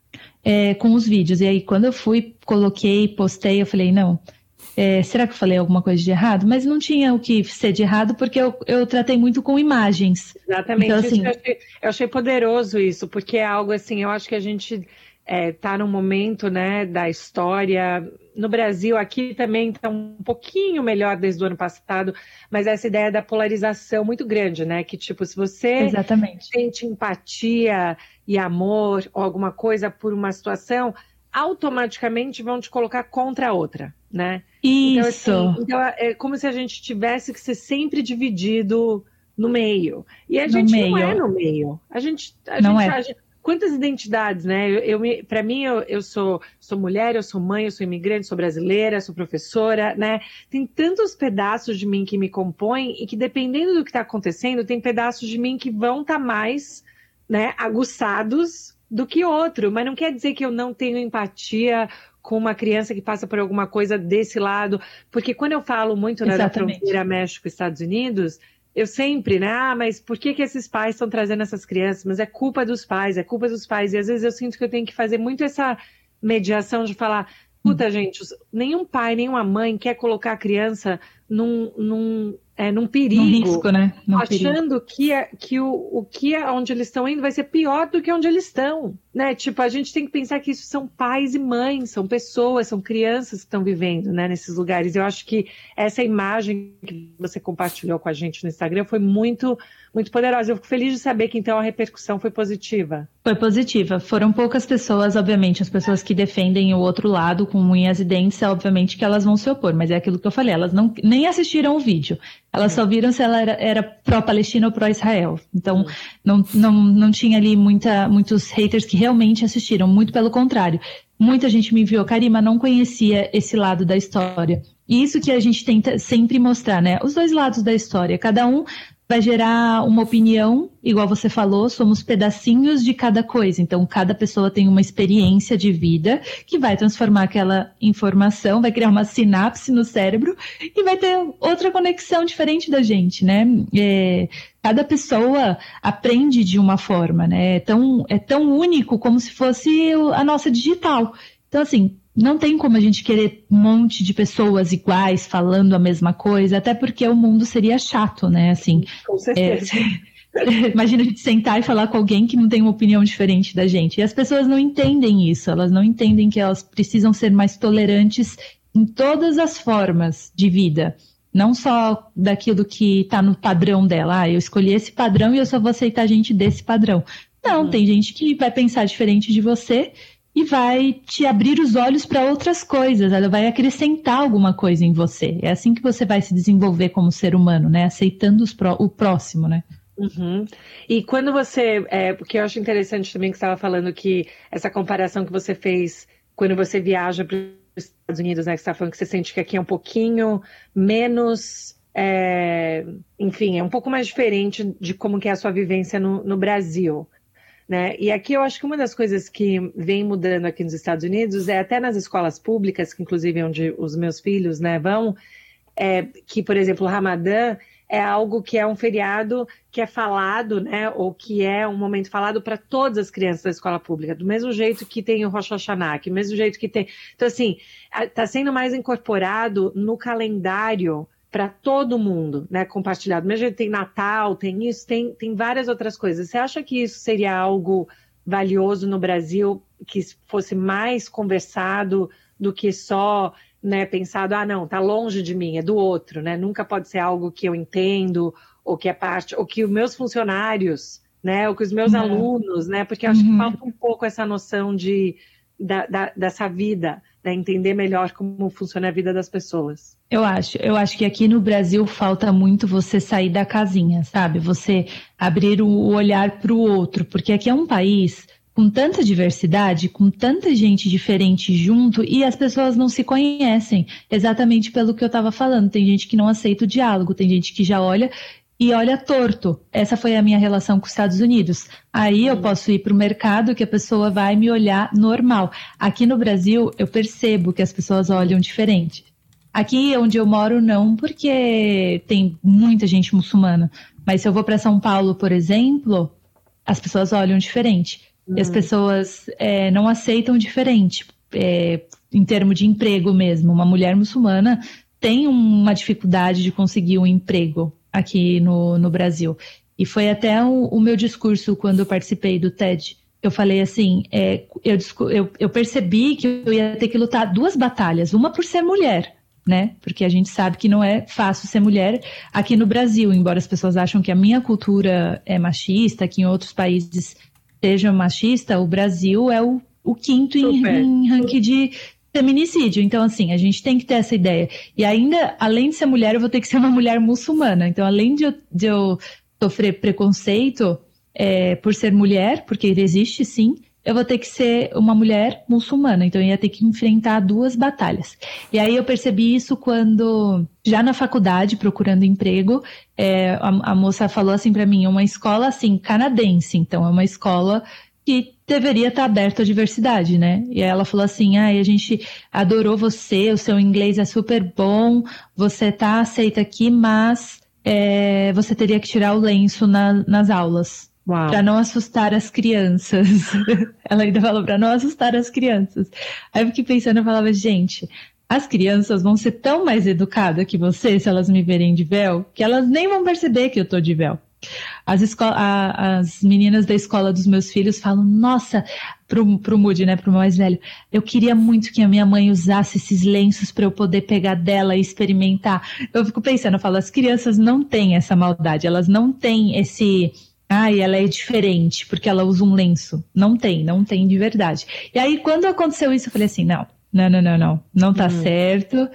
é, com os vídeos. E aí, quando eu fui, coloquei, postei, eu falei, não, é, será que eu falei alguma coisa de errado? Mas não tinha o que ser de errado, porque eu, eu tratei muito com imagens. Exatamente. Então, assim, eu, achei, eu achei poderoso isso, porque é algo assim, eu acho que a gente está é, tá num momento né, da história. No Brasil, aqui também está um pouquinho melhor desde o ano passado, mas essa ideia da polarização muito grande, né? Que, tipo, se você Exatamente. sente empatia e amor ou alguma coisa por uma situação, automaticamente vão te colocar contra a outra né? Isso. Então, assim, então, é como se a gente tivesse que ser sempre dividido no meio. E a no gente meio. não é no meio. A gente, a não gente, é. Quantas identidades, né? Eu, eu para mim, eu, eu sou, sou mulher, eu sou mãe, eu sou imigrante, sou brasileira, sou professora, né? Tem tantos pedaços de mim que me compõem e que, dependendo do que está acontecendo, tem pedaços de mim que vão estar tá mais né, aguçados do que outro. Mas não quer dizer que eu não tenho empatia com uma criança que passa por alguma coisa desse lado. Porque quando eu falo muito né, da fronteira México-Estados Unidos, eu sempre, né? Ah, mas por que, que esses pais estão trazendo essas crianças? Mas é culpa dos pais, é culpa dos pais. E às vezes eu sinto que eu tenho que fazer muito essa mediação de falar, puta, gente, nenhum pai, nenhuma mãe quer colocar a criança num, num, é, num perigo, num risco, né? Num achando perigo. que, é, que o, o que é onde eles estão indo vai ser pior do que onde eles estão, né? Tipo, a gente tem que pensar que isso são pais e mães, são pessoas, são crianças que estão vivendo, né, nesses lugares. Eu acho que essa imagem que você compartilhou com a gente no Instagram foi muito muito poderosa. Eu fico feliz de saber que então a repercussão foi positiva. Foi positiva. Foram poucas pessoas, obviamente, as pessoas que defendem o outro lado com unhas e dentes, obviamente que elas vão se opor, mas é aquilo que eu falei, elas não nem assistiram o vídeo. Elas só viram se ela era, era pró-Palestina ou pró-Israel. Então, não, não, não tinha ali muita, muitos haters que realmente assistiram, muito pelo contrário. Muita gente me enviou, Karima, não conhecia esse lado da história. E isso que a gente tenta sempre mostrar, né? Os dois lados da história. Cada um vai gerar uma opinião, igual você falou, somos pedacinhos de cada coisa. Então, cada pessoa tem uma experiência de vida que vai transformar aquela informação, vai criar uma sinapse no cérebro e vai ter outra conexão diferente da gente, né? É, cada pessoa aprende de uma forma, né? É tão, é tão único como se fosse a nossa digital. Então, assim, não tem como a gente querer um monte de pessoas iguais falando a mesma coisa, até porque o mundo seria chato, né? Assim, com certeza. É, *laughs* imagina a gente sentar e falar com alguém que não tem uma opinião diferente da gente. E as pessoas não entendem isso, elas não entendem que elas precisam ser mais tolerantes em todas as formas de vida. Não só daquilo que está no padrão dela. Ah, eu escolhi esse padrão e eu só vou aceitar gente desse padrão. Não, uhum. tem gente que vai pensar diferente de você e vai te abrir os olhos para outras coisas, ela vai acrescentar alguma coisa em você. É assim que você vai se desenvolver como ser humano, né? Aceitando pró o próximo, né? Uhum. E quando você. É, porque eu acho interessante também que você estava falando que essa comparação que você fez quando você viaja para os Estados Unidos, né? Que você está falando que você sente que aqui é um pouquinho menos. É, enfim, é um pouco mais diferente de como que é a sua vivência no, no Brasil. Né? E aqui eu acho que uma das coisas que vem mudando aqui nos Estados Unidos é até nas escolas públicas, que inclusive é onde os meus filhos né, vão, é, que, por exemplo, o Ramadã é algo que é um feriado que é falado, né, ou que é um momento falado para todas as crianças da escola pública, do mesmo jeito que tem o Rosh Hashanah, do mesmo jeito que tem. Então, assim, está sendo mais incorporado no calendário para todo mundo, né, compartilhado. Mesmo tem Natal, tem isso, tem, tem várias outras coisas. Você acha que isso seria algo valioso no Brasil, que fosse mais conversado do que só né, pensado, ah, não, tá longe de mim, é do outro, né? Nunca pode ser algo que eu entendo, ou que é parte, ou que os meus funcionários, né, ou que os meus uhum. alunos, né? Porque eu acho uhum. que falta um pouco essa noção de, da, da, dessa vida, né, entender melhor como funciona a vida das pessoas. Eu acho, eu acho que aqui no Brasil falta muito você sair da casinha, sabe? Você abrir o olhar para o outro, porque aqui é um país com tanta diversidade, com tanta gente diferente junto e as pessoas não se conhecem, exatamente pelo que eu estava falando. Tem gente que não aceita o diálogo, tem gente que já olha e olha torto. Essa foi a minha relação com os Estados Unidos. Aí eu posso ir para o mercado que a pessoa vai me olhar normal. Aqui no Brasil, eu percebo que as pessoas olham diferente. Aqui onde eu moro, não, porque tem muita gente muçulmana. Mas se eu vou para São Paulo, por exemplo, as pessoas olham diferente. Uhum. E as uhum. pessoas é, não aceitam diferente é, em termos de emprego mesmo. Uma mulher muçulmana tem uma dificuldade de conseguir um emprego aqui no, no Brasil. E foi até o, o meu discurso quando eu participei do TED. Eu falei assim: é, eu, eu, eu percebi que eu ia ter que lutar duas batalhas, uma por ser mulher né? Porque a gente sabe que não é fácil ser mulher aqui no Brasil, embora as pessoas acham que a minha cultura é machista, que em outros países seja machista, o Brasil é o, o quinto em, em ranking de feminicídio. Então, assim, a gente tem que ter essa ideia. E ainda, além de ser mulher, eu vou ter que ser uma *laughs* mulher muçulmana. Então, além de eu, de eu sofrer preconceito é, por ser mulher, porque ele existe sim, eu vou ter que ser uma mulher muçulmana, então eu ia ter que enfrentar duas batalhas. E aí eu percebi isso quando, já na faculdade, procurando emprego, é, a, a, moça falou assim para mim, uma escola assim, canadense, então é uma escola que deveria estar aberta à diversidade, né? E aí ela falou assim, ah, a gente adorou você, o seu inglês é super bom, você tá aceita aqui, mas é, você teria que tirar o lenço na, nas aulas para não assustar as crianças. *laughs* Ela ainda falou para não assustar as crianças. Aí eu fiquei pensando, eu falava, gente, as crianças vão ser tão mais educadas que você se elas me verem de véu, que elas nem vão perceber que eu tô de véu. As, a, as meninas da escola dos meus filhos falam, nossa, pro, pro Moody, né, pro mais velho, eu queria muito que a minha mãe usasse esses lenços para eu poder pegar dela e experimentar. Eu fico pensando, eu falo, as crianças não têm essa maldade, elas não têm esse Ai, ela é diferente porque ela usa um lenço. Não tem, não tem de verdade. E aí, quando aconteceu isso, eu falei assim: não, não, não, não, não, não tá uhum. certo.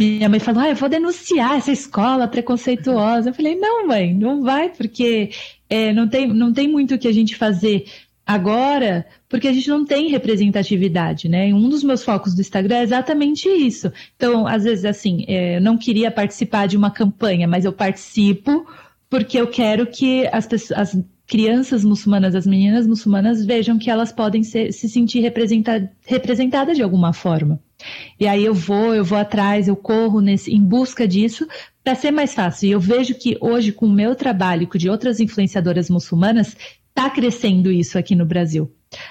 Minha mãe falou: ah, eu vou denunciar essa escola preconceituosa. Eu falei: não, mãe, não vai, porque é, não, tem, não tem muito o que a gente fazer agora, porque a gente não tem representatividade, né? Um dos meus focos do Instagram é exatamente isso. Então, às vezes, assim, é, eu não queria participar de uma campanha, mas eu participo porque eu quero que as, pessoas, as crianças muçulmanas, as meninas muçulmanas vejam que elas podem ser, se sentir representa, representadas de alguma forma. E aí eu vou, eu vou atrás, eu corro nesse, em busca disso para ser mais fácil. E eu vejo que hoje, com o meu trabalho e com de outras influenciadoras muçulmanas, está crescendo isso aqui no Brasil.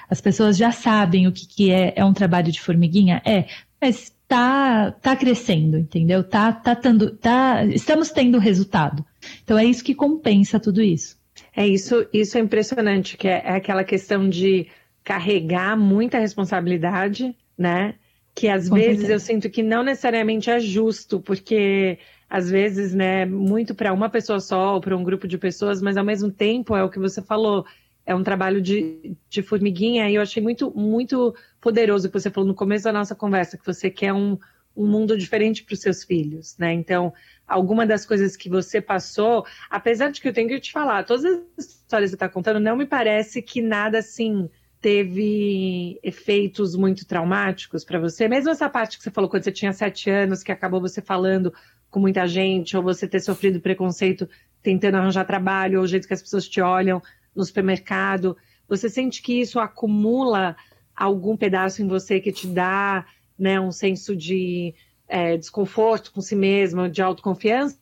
As pessoas já sabem o que, que é, é um trabalho de formiguinha? É, mas tá, tá crescendo, entendeu? Tá, tá tendo, tá, estamos tendo resultado. Então é isso que compensa tudo isso. É isso, isso é impressionante, que é, é aquela questão de carregar muita responsabilidade, né? Que às Com vezes certeza. eu sinto que não necessariamente é justo, porque às vezes, né, muito para uma pessoa só ou para um grupo de pessoas, mas ao mesmo tempo é o que você falou, é um trabalho de, de formiguinha e eu achei muito, muito poderoso que você falou no começo da nossa conversa, que você quer um, um mundo diferente para os seus filhos, né? Então, alguma das coisas que você passou, apesar de que eu tenho que te falar, todas as histórias que você está contando, não me parece que nada assim teve efeitos muito traumáticos para você. Mesmo essa parte que você falou quando você tinha sete anos, que acabou você falando com muita gente, ou você ter sofrido preconceito tentando arranjar trabalho, ou o jeito que as pessoas te olham no supermercado. Você sente que isso acumula algum pedaço em você que te dá né, um senso de é, desconforto com si mesma, de autoconfiança,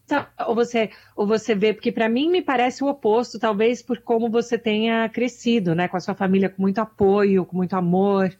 ou você, ou você vê, porque para mim me parece o oposto, talvez por como você tenha crescido, né, com a sua família, com muito apoio, com muito amor,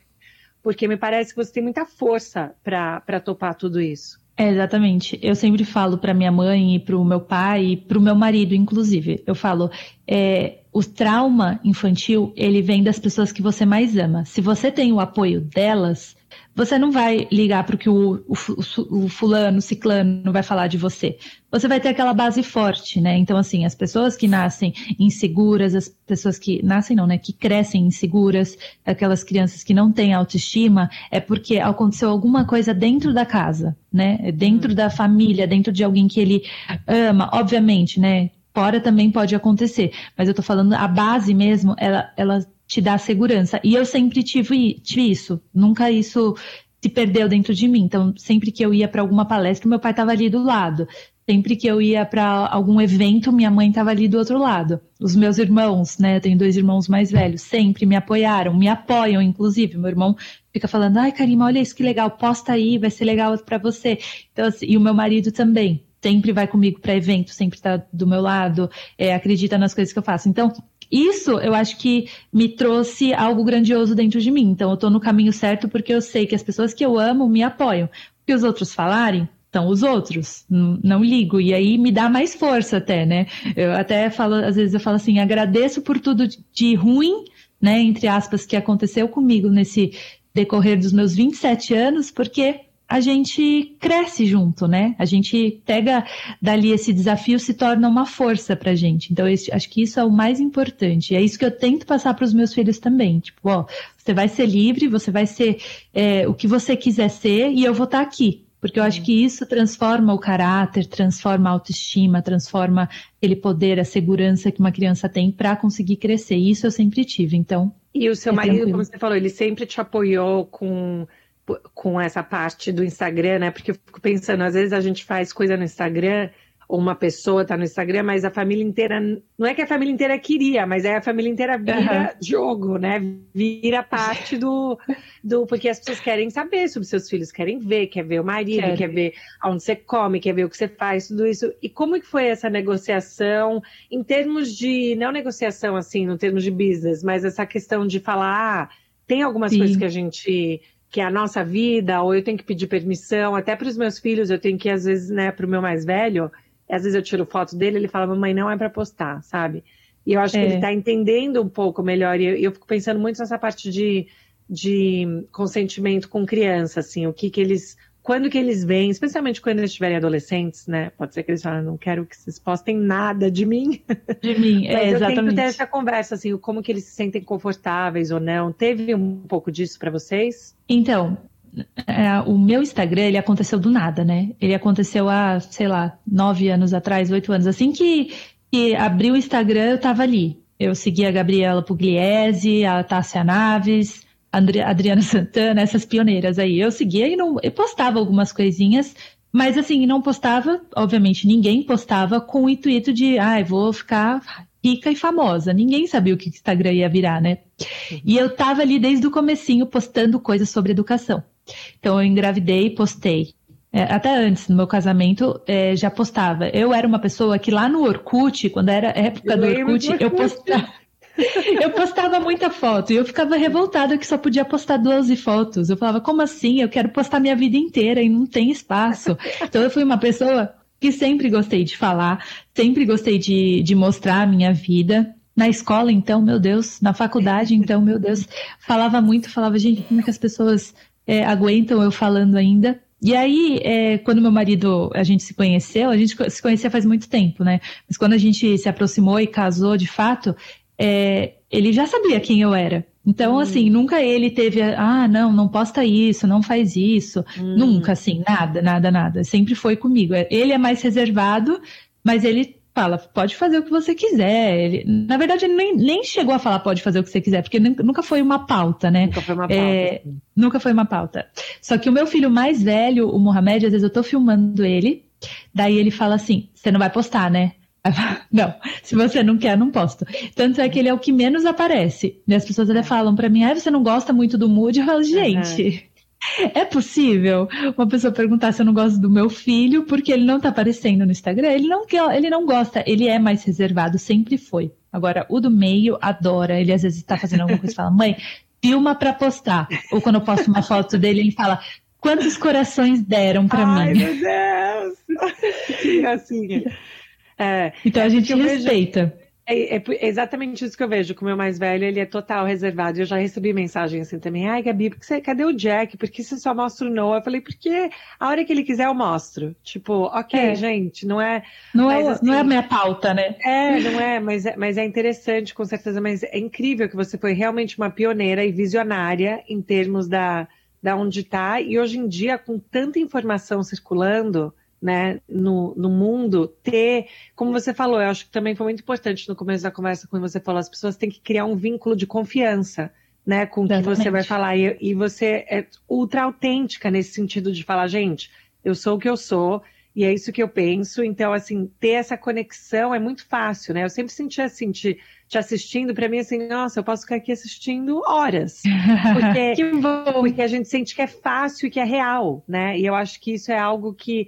porque me parece que você tem muita força para topar tudo isso. É, exatamente. Eu sempre falo para minha mãe e para o meu pai e para o meu marido, inclusive. Eu falo, é, o trauma infantil ele vem das pessoas que você mais ama. Se você tem o apoio delas, você não vai ligar para o que o, o, fulano, o ciclano vai falar de você. Você vai ter aquela base forte, né? Então, assim, as pessoas que nascem inseguras, as pessoas que nascem não, né? Que crescem inseguras, aquelas crianças que não têm autoestima, é porque aconteceu alguma coisa dentro da casa, né? Dentro hum. da família, dentro de alguém que ele ama, obviamente, né? Fora também pode acontecer, mas eu tô falando a base mesmo, ela, ela te dá segurança. E eu sempre tive, tive isso, nunca isso se perdeu dentro de mim. Então, sempre que eu ia para alguma palestra, meu pai estava ali do lado. Sempre que eu ia para algum evento, minha mãe estava ali do outro lado. Os meus irmãos, né? Eu tenho dois irmãos mais velhos, sempre me apoiaram, me apoiam, inclusive. Meu irmão fica falando: ai, Karima, olha isso que legal, posta aí, vai ser legal para você. Então, assim, e o meu marido também sempre vai comigo para evento, sempre está do meu lado, é, acredita nas coisas que eu faço. Então, isso eu acho que me trouxe algo grandioso dentro de mim. Então eu estou no caminho certo porque eu sei que as pessoas que eu amo me apoiam. Que os outros falarem, então os outros, não, não, ligo, e aí me dá mais força até, né? Eu até falo, às vezes eu falo assim, agradeço por tudo de ruim, né, entre aspas, que aconteceu comigo nesse decorrer dos meus 27 anos, porque a gente cresce junto, né? A gente pega dali esse desafio, se torna uma força pra gente. Então, esse, acho que isso é o mais importante. É isso que eu tento passar para os meus filhos também. Tipo, ó, você vai ser livre, você vai ser é, o que você quiser ser e eu vou estar tá aqui. Porque eu acho que isso transforma o caráter, transforma a autoestima, transforma aquele poder, a segurança que uma criança tem para conseguir crescer. Isso eu sempre tive. Então. E o seu é marido, tranquilo. como você falou, ele sempre te apoiou com com essa parte do Instagram, né? Porque eu fico pensando, às vezes a gente faz coisa no Instagram, ou uma pessoa tá no Instagram, mas a família inteira. Não é que a família inteira queria, mas é a família inteira vira uhum. jogo, né? Vira parte do, do. Porque as pessoas querem saber sobre seus filhos, querem ver, quer ver o marido, Quero. quer ver onde você come, quer ver o que você faz, tudo isso. E como que foi essa negociação em termos de. Não negociação assim, no termos de business, mas essa questão de falar, ah, tem algumas Sim. coisas que a gente que é a nossa vida, ou eu tenho que pedir permissão, até para os meus filhos, eu tenho que, às vezes, né, para o meu mais velho, às vezes eu tiro foto dele, ele fala, mamãe, não é para postar, sabe? E eu acho é. que ele está entendendo um pouco melhor, e eu, eu, fico pensando muito nessa parte de, de consentimento com criança, assim, o que que eles quando que eles vêm, especialmente quando eles estiverem adolescentes, né? Pode ser que eles falem, não quero que vocês postem nada de mim. *laughs* De mim, é, Mas eu exatamente. tento ter essa conversa, assim, como que eles se sentem confortáveis ou não. Teve um pouco disso para vocês? Então, é, o meu Instagram, ele aconteceu do nada, né? Ele aconteceu há, sei lá, nove anos atrás, oito anos. Assim que, que abri o Instagram, eu tava ali. Eu segui a Gabriela Pugliese, a Tássia Naves, Adriana Santana, essas pioneiras aí. Eu seguia e não, eu postava algumas coisinhas, mas assim, não postava, obviamente, ninguém postava com o intuito de, ai, ah, vou ficar rica e famosa. Ninguém sabia o que o Instagram ia virar, né? E eu tava ali desde o comecinho postando coisas sobre educação. Então eu engravidei, postei. É, até antes, no meu casamento, é, já postava. Eu era uma pessoa que lá no Orkut, quando era época eu do Orkut, eu postava. *laughs* eu postava muita foto e eu ficava revoltada que só podia postar 12 fotos. Eu falava, como assim? Eu quero postar minha vida inteira e não tem espaço. Então eu fui uma pessoa que sempre gostei de falar, sempre gostei de, de mostrar a minha vida. Na escola, então, meu Deus, na faculdade, então, meu Deus, falava muito, falava, gente, como é que as pessoas é, aguentam eu falando ainda? E aí, é, quando meu marido, a gente se conheceu, a gente se conhecia faz muito tempo, né? Mas quando a gente se aproximou e casou de fato, é, ele já sabia quem eu era. Então, hum. assim, nunca ele teve, ah, não, não posta isso, não faz isso. Hum. Nunca, assim, nada, nada, nada. Sempre foi comigo. Ele é mais reservado, mas ele fala, pode fazer o que você quiser. Ele, na verdade, ele nem, nem chegou a falar pode fazer o que você quiser, porque nunca foi uma pauta, né? Nunca foi uma pauta. É, nunca foi uma pauta. Só que o meu filho mais velho, o Mohamed, às vezes eu tô filmando ele, daí ele fala assim: você não vai postar, né? *laughs* Não, se você não quer, não posto. Tanto é que ele é o que menos aparece. E as pessoas até falam para mim, ah, você não gosta muito do mood? Eu falo, gente, uhum. é possível uma pessoa perguntar se eu não gosto do meu filho porque ele não tá aparecendo no Instagram? Ele não, quer, ele não gosta, ele é mais reservado, sempre foi. Agora, o do meio adora, ele às vezes tá fazendo alguma coisa e fala, mãe, filma para postar. Ou quando eu posto uma foto dele, ele fala, quantos corações deram para mim? Ai, meu Deus! que *laughs* gracinha. É, então a gente respeita. Vejo, é, é, exatamente isso que eu vejo com o meu mais velho, ele é total reservado. Eu já recebi mensagem assim também. Ai, Gabi, por que você, cadê o Jack? Por que você só mostra o Noah? Eu falei, porque a hora que ele quiser eu mostro. Tipo, ok, é. gente, não é. Não, é, assim, não é a minha pauta, né? É, não é mas, é, mas é interessante, com certeza. Mas é incrível que você foi realmente uma pioneira e visionária em termos da, da onde está. E hoje em dia, com tanta informação circulando né, no, no mundo, ter, como você falou, eu acho que também foi muito importante no começo da conversa quando você falou, as pessoas têm que criar um vínculo de confiança, né, com o que você vai falar, e, e você é ultra autêntica nesse sentido de falar, gente, eu sou o que eu sou, e é isso que eu penso, então, assim, ter essa conexão é muito fácil, né, eu sempre senti assim, te, te assistindo, para mim, assim, nossa, eu posso ficar aqui assistindo horas, porque, *laughs* porque a gente sente que é fácil e que é real, né, e eu acho que isso é algo que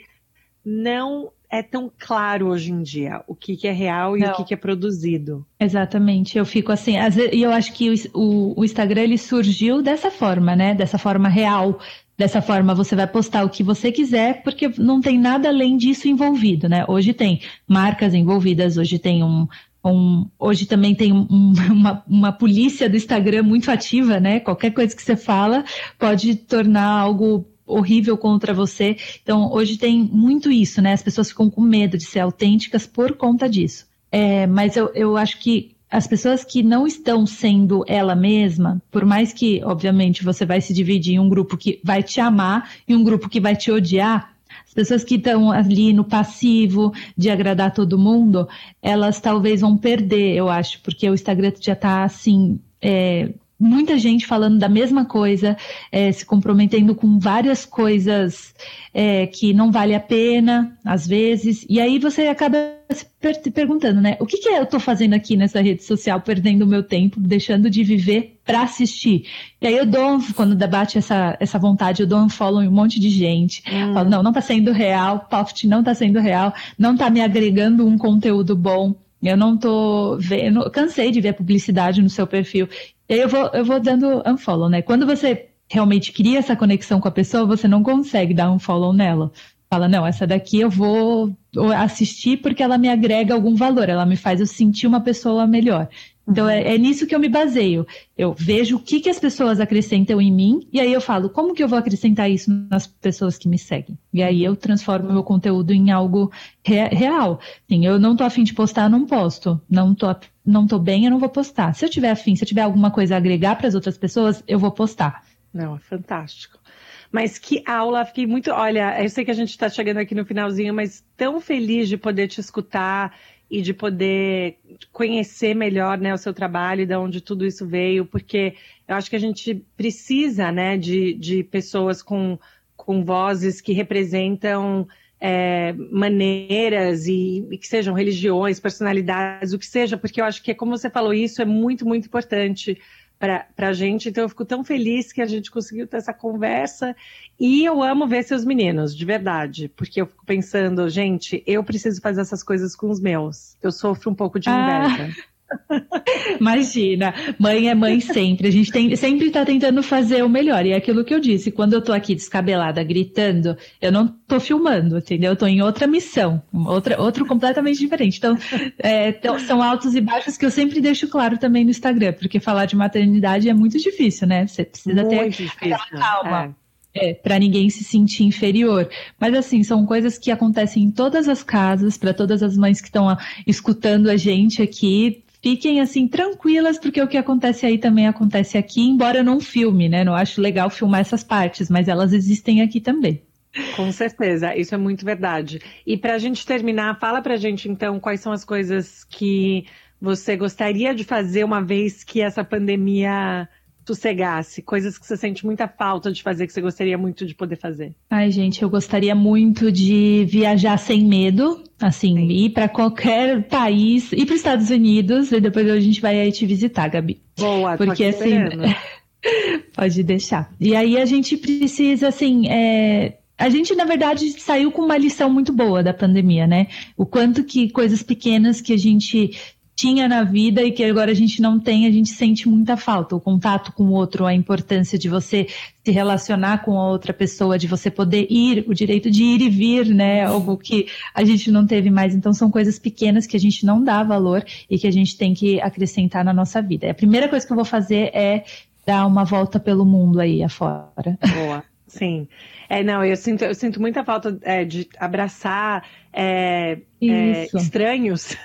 não é tão claro hoje em dia o que, que é real e não. o que, que é produzido. Exatamente, eu fico assim, e eu acho que o, o, Instagram ele surgiu dessa forma, né? Dessa forma real, Dessa forma, você vai postar o que você quiser, porque não tem nada além disso envolvido, né? Hoje tem marcas envolvidas, hoje tem um. um hoje também tem um, *laughs* uma, uma polícia do Instagram muito ativa, né? Qualquer coisa que você fala pode tornar algo horrível contra você. Então, hoje tem muito isso, né? As pessoas ficam com medo de ser autênticas por conta disso. É, mas eu, eu acho que as pessoas que não estão sendo ela mesma, por mais que, obviamente, você vai se dividir em um grupo que vai te amar e um grupo que vai te odiar, as pessoas que estão ali no passivo de agradar todo mundo, elas talvez vão perder, eu acho, porque o Instagram já está assim. É, muita gente falando da mesma coisa, é, se comprometendo com várias coisas é, que não vale a pena, às vezes, e aí você acaba se per perguntando, né? O que, que eu estou fazendo aqui nessa rede social, perdendo o meu tempo, deixando de viver para assistir? E aí eu dou, quando debate essa, essa vontade, eu dou um follow em um monte de gente. Hum. Falo, não, não está sendo real, Poft não está sendo real, não está me agregando um conteúdo bom. Eu não tô vendo, cansei de ver publicidade no seu perfil. E eu vou, eu vou dando unfollow, né? Quando você realmente cria essa conexão com a pessoa, você não consegue dar um follow nela. Fala, não, essa daqui eu vou assistir porque ela me agrega algum valor, ela me faz eu sentir uma pessoa melhor. Então é, é, nisso que eu me baseio. Eu vejo o que, que as pessoas acrescentam em mim e aí eu falo como que eu vou acrescentar isso nas pessoas que me seguem. E aí eu transformo meu conteúdo em algo re real. Sim, eu não tô afim de postar, não posto. Não tô, não tô bem, eu não vou postar. Se eu tiver afim, se eu tiver alguma coisa a agregar para as outras pessoas, eu vou postar. Não, é fantástico. Mas que aula, fiquei muito. Olha, eu sei que a gente está chegando aqui no finalzinho, mas tão feliz de poder te escutar e de poder conhecer melhor né, o seu trabalho e de onde tudo isso veio, porque eu acho que a gente precisa né, de, de pessoas com, com vozes que representam é, maneiras e, e, que sejam religiões, personalidades, o que seja, porque eu acho que, como você falou, isso é muito, muito importante para a gente. Então, eu fico tão feliz que a gente conseguiu ter essa conversa. E eu amo ver seus meninos, de verdade. Porque eu fico pensando, gente, eu preciso fazer essas coisas com os meus. Eu sofro um pouco de inveja. Ah. *laughs* Imagina, mãe é mãe sempre. A gente tem, sempre está tentando fazer o melhor. E é aquilo que eu disse: quando eu estou aqui descabelada, gritando, eu não estou filmando, entendeu? Eu estou em outra missão, outra, outro completamente diferente. Então, é, então, são altos e baixos que eu sempre deixo claro também no Instagram, porque falar de maternidade é muito difícil, né? Você precisa muito ter difícil. calma. É. É, para ninguém se sentir inferior. Mas assim, são coisas que acontecem em todas as casas, para todas as mães que estão escutando a gente aqui, fiquem assim tranquilas, porque o que acontece aí também acontece aqui, embora não filme, né? Não acho legal filmar essas partes, mas elas existem aqui também. Com certeza, isso é muito verdade. E para a gente terminar, fala para a gente então quais são as coisas que você gostaria de fazer uma vez que essa pandemia sossegasse? Coisas que você sente muita falta de fazer, que você gostaria muito de poder fazer? Ai, gente, eu gostaria muito de viajar sem medo, assim, Sim. ir para qualquer país, ir para os Estados Unidos, e depois a gente vai aí te visitar, Gabi. Boa, Porque assim. *laughs* Pode deixar. E aí a gente precisa, assim, é, a gente, na verdade, saiu com uma lição muito boa da pandemia, né? O quanto que coisas pequenas que a gente tinha na vida e que agora a gente não tem, a gente sente muita falta. O contato com o outro, a importância de você se relacionar com a outra pessoa, de você poder ir, o direito de ir e vir, né? Algo que a gente não teve mais. Então, são coisas pequenas que a gente não dá valor e que a gente tem que acrescentar na nossa vida. A primeira coisa que eu vou fazer é dar uma volta pelo mundo aí afora. Boa. Sim. É, não, eu sinto, eu sinto muita falta é, de abraçar é, é, estranhos.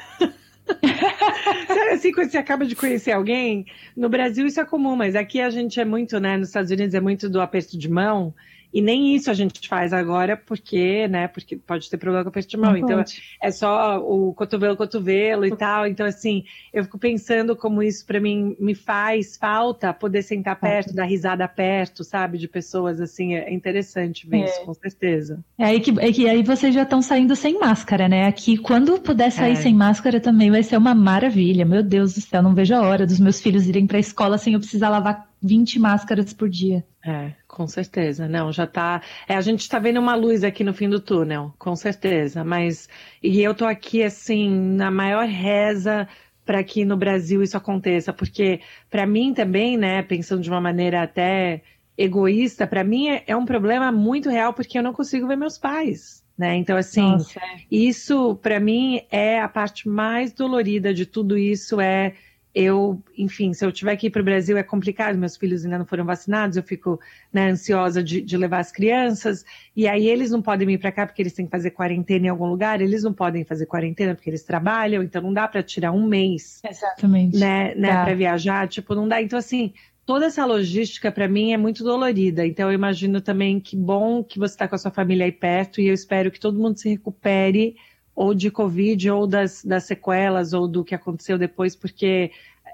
*laughs* Sabe assim, quando você acaba de conhecer alguém, no Brasil isso é comum, mas aqui a gente é muito, né? Nos Estados Unidos é muito do aperto de mão. E nem isso a gente faz agora, porque, né? Porque pode ter problema com de mão. Não então pode. é só o cotovelo, cotovelo e tal. Então, assim, eu fico pensando como isso para mim me faz falta poder sentar perto, dar risada perto, sabe? De pessoas assim. É interessante ver é. isso, com certeza. É aí que, é que aí vocês já estão saindo sem máscara, né? Aqui, quando puder sair é. sem máscara também vai ser uma maravilha. Meu Deus do céu, não vejo a hora dos meus filhos irem para a escola sem eu precisar lavar 20 máscaras por dia. É, com certeza. Não, já tá. É, a gente está vendo uma luz aqui no fim do túnel, com certeza. Mas. E eu tô aqui, assim, na maior reza para que no Brasil isso aconteça, porque para mim também, né, pensando de uma maneira até egoísta, para mim é, é, um problema muito real porque eu não consigo ver meus pais. Né? Então, assim, Nossa. É. isso para mim é a parte mais dolorida de tudo isso. É eu, enfim, se eu tiver que ir para o Brasil é complicado, meus filhos ainda não foram vacinados, eu fico né, ansiosa de, de, levar as crianças, e aí eles não podem vir para cá porque eles têm que fazer quarentena em algum lugar, eles não podem fazer quarentena porque eles trabalham, então não dá para tirar um mês. Exatamente. Né, né para viajar, tipo, não dá. Então, assim, toda essa logística para mim é muito dolorida. Então eu imagino também que bom que você está com a sua família aí perto e eu espero que todo mundo se recupere ou de Covid ou das, das sequelas ou do que aconteceu depois, porque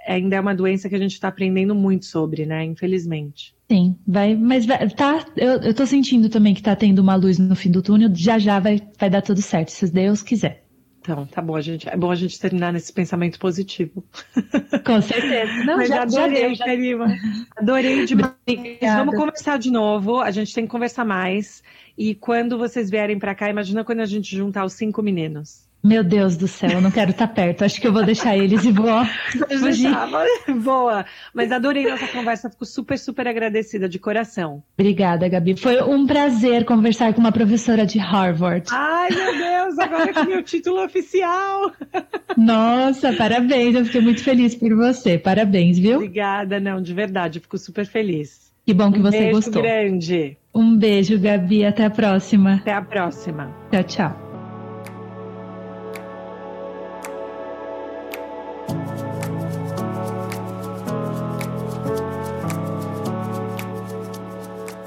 ainda é uma doença que a gente está aprendendo muito sobre, né? Infelizmente. Sim, vai, mas vai, tá, eu, eu tô sentindo também que tá tendo uma luz no fim do túnel, já já vai, vai dar tudo certo, se Deus quiser. Então, tá bom, a gente, é bom a gente terminar nesse pensamento positivo. *laughs* Com certeza. Não, Mas já, adorei, já Karima. Adorei demais. Obrigada. Vamos conversar de novo, a gente tem que conversar mais. E quando vocês vierem para cá, imagina quando a gente juntar os cinco meninos. Meu Deus do céu, eu não quero estar perto. Acho que eu vou deixar eles e vou. *laughs* *laughs* Boa. Mas adorei nossa conversa, fico super, super agradecida de coração. Obrigada, Gabi. Foi um prazer conversar com uma professora de Harvard. Ai, meu Deus, agora que meu título oficial. *laughs* Nossa, parabéns. Eu fiquei muito feliz por você. Parabéns, viu? Obrigada, não, de verdade, fico super feliz. Que bom que um você beijo gostou. grande. Um beijo, Gabi. Até a próxima. Até a próxima. Tchau, tchau.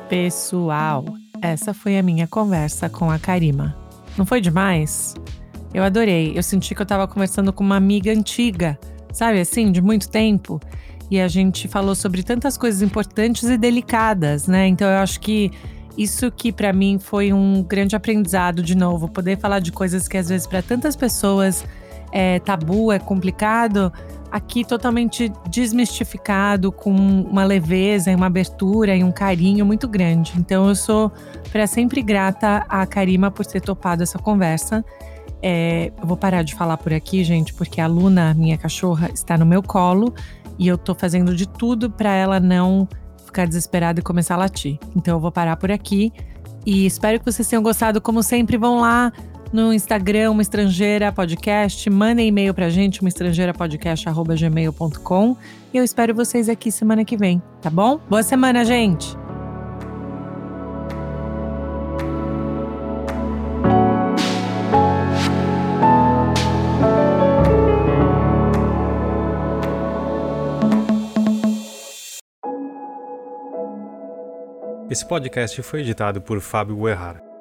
Pessoal, essa foi a minha conversa com a Karima. Não foi demais? Eu adorei. Eu senti que eu tava conversando com uma amiga antiga, sabe assim, de muito tempo. E a gente falou sobre tantas coisas importantes e delicadas, né? Então eu acho que isso que para mim foi um grande aprendizado de novo, poder falar de coisas que às vezes para tantas pessoas é tabu, é complicado, aqui totalmente desmistificado, com uma leveza uma abertura e um carinho muito grande. Então eu sou para sempre grata a Karima por ter topado essa conversa. É, eu vou parar de falar por aqui, gente, porque a Luna, minha cachorra, está no meu colo e eu tô fazendo de tudo para ela não ficar desesperada e começar a latir. Então eu vou parar por aqui e espero que vocês tenham gostado. Como sempre, vão lá no Instagram, uma estrangeira podcast. Mandem e-mail pra gente, uma estrangeira podcast@gmail.com. E eu espero vocês aqui semana que vem, tá bom? Boa semana, gente. Esse podcast foi editado por Fábio Guerrara.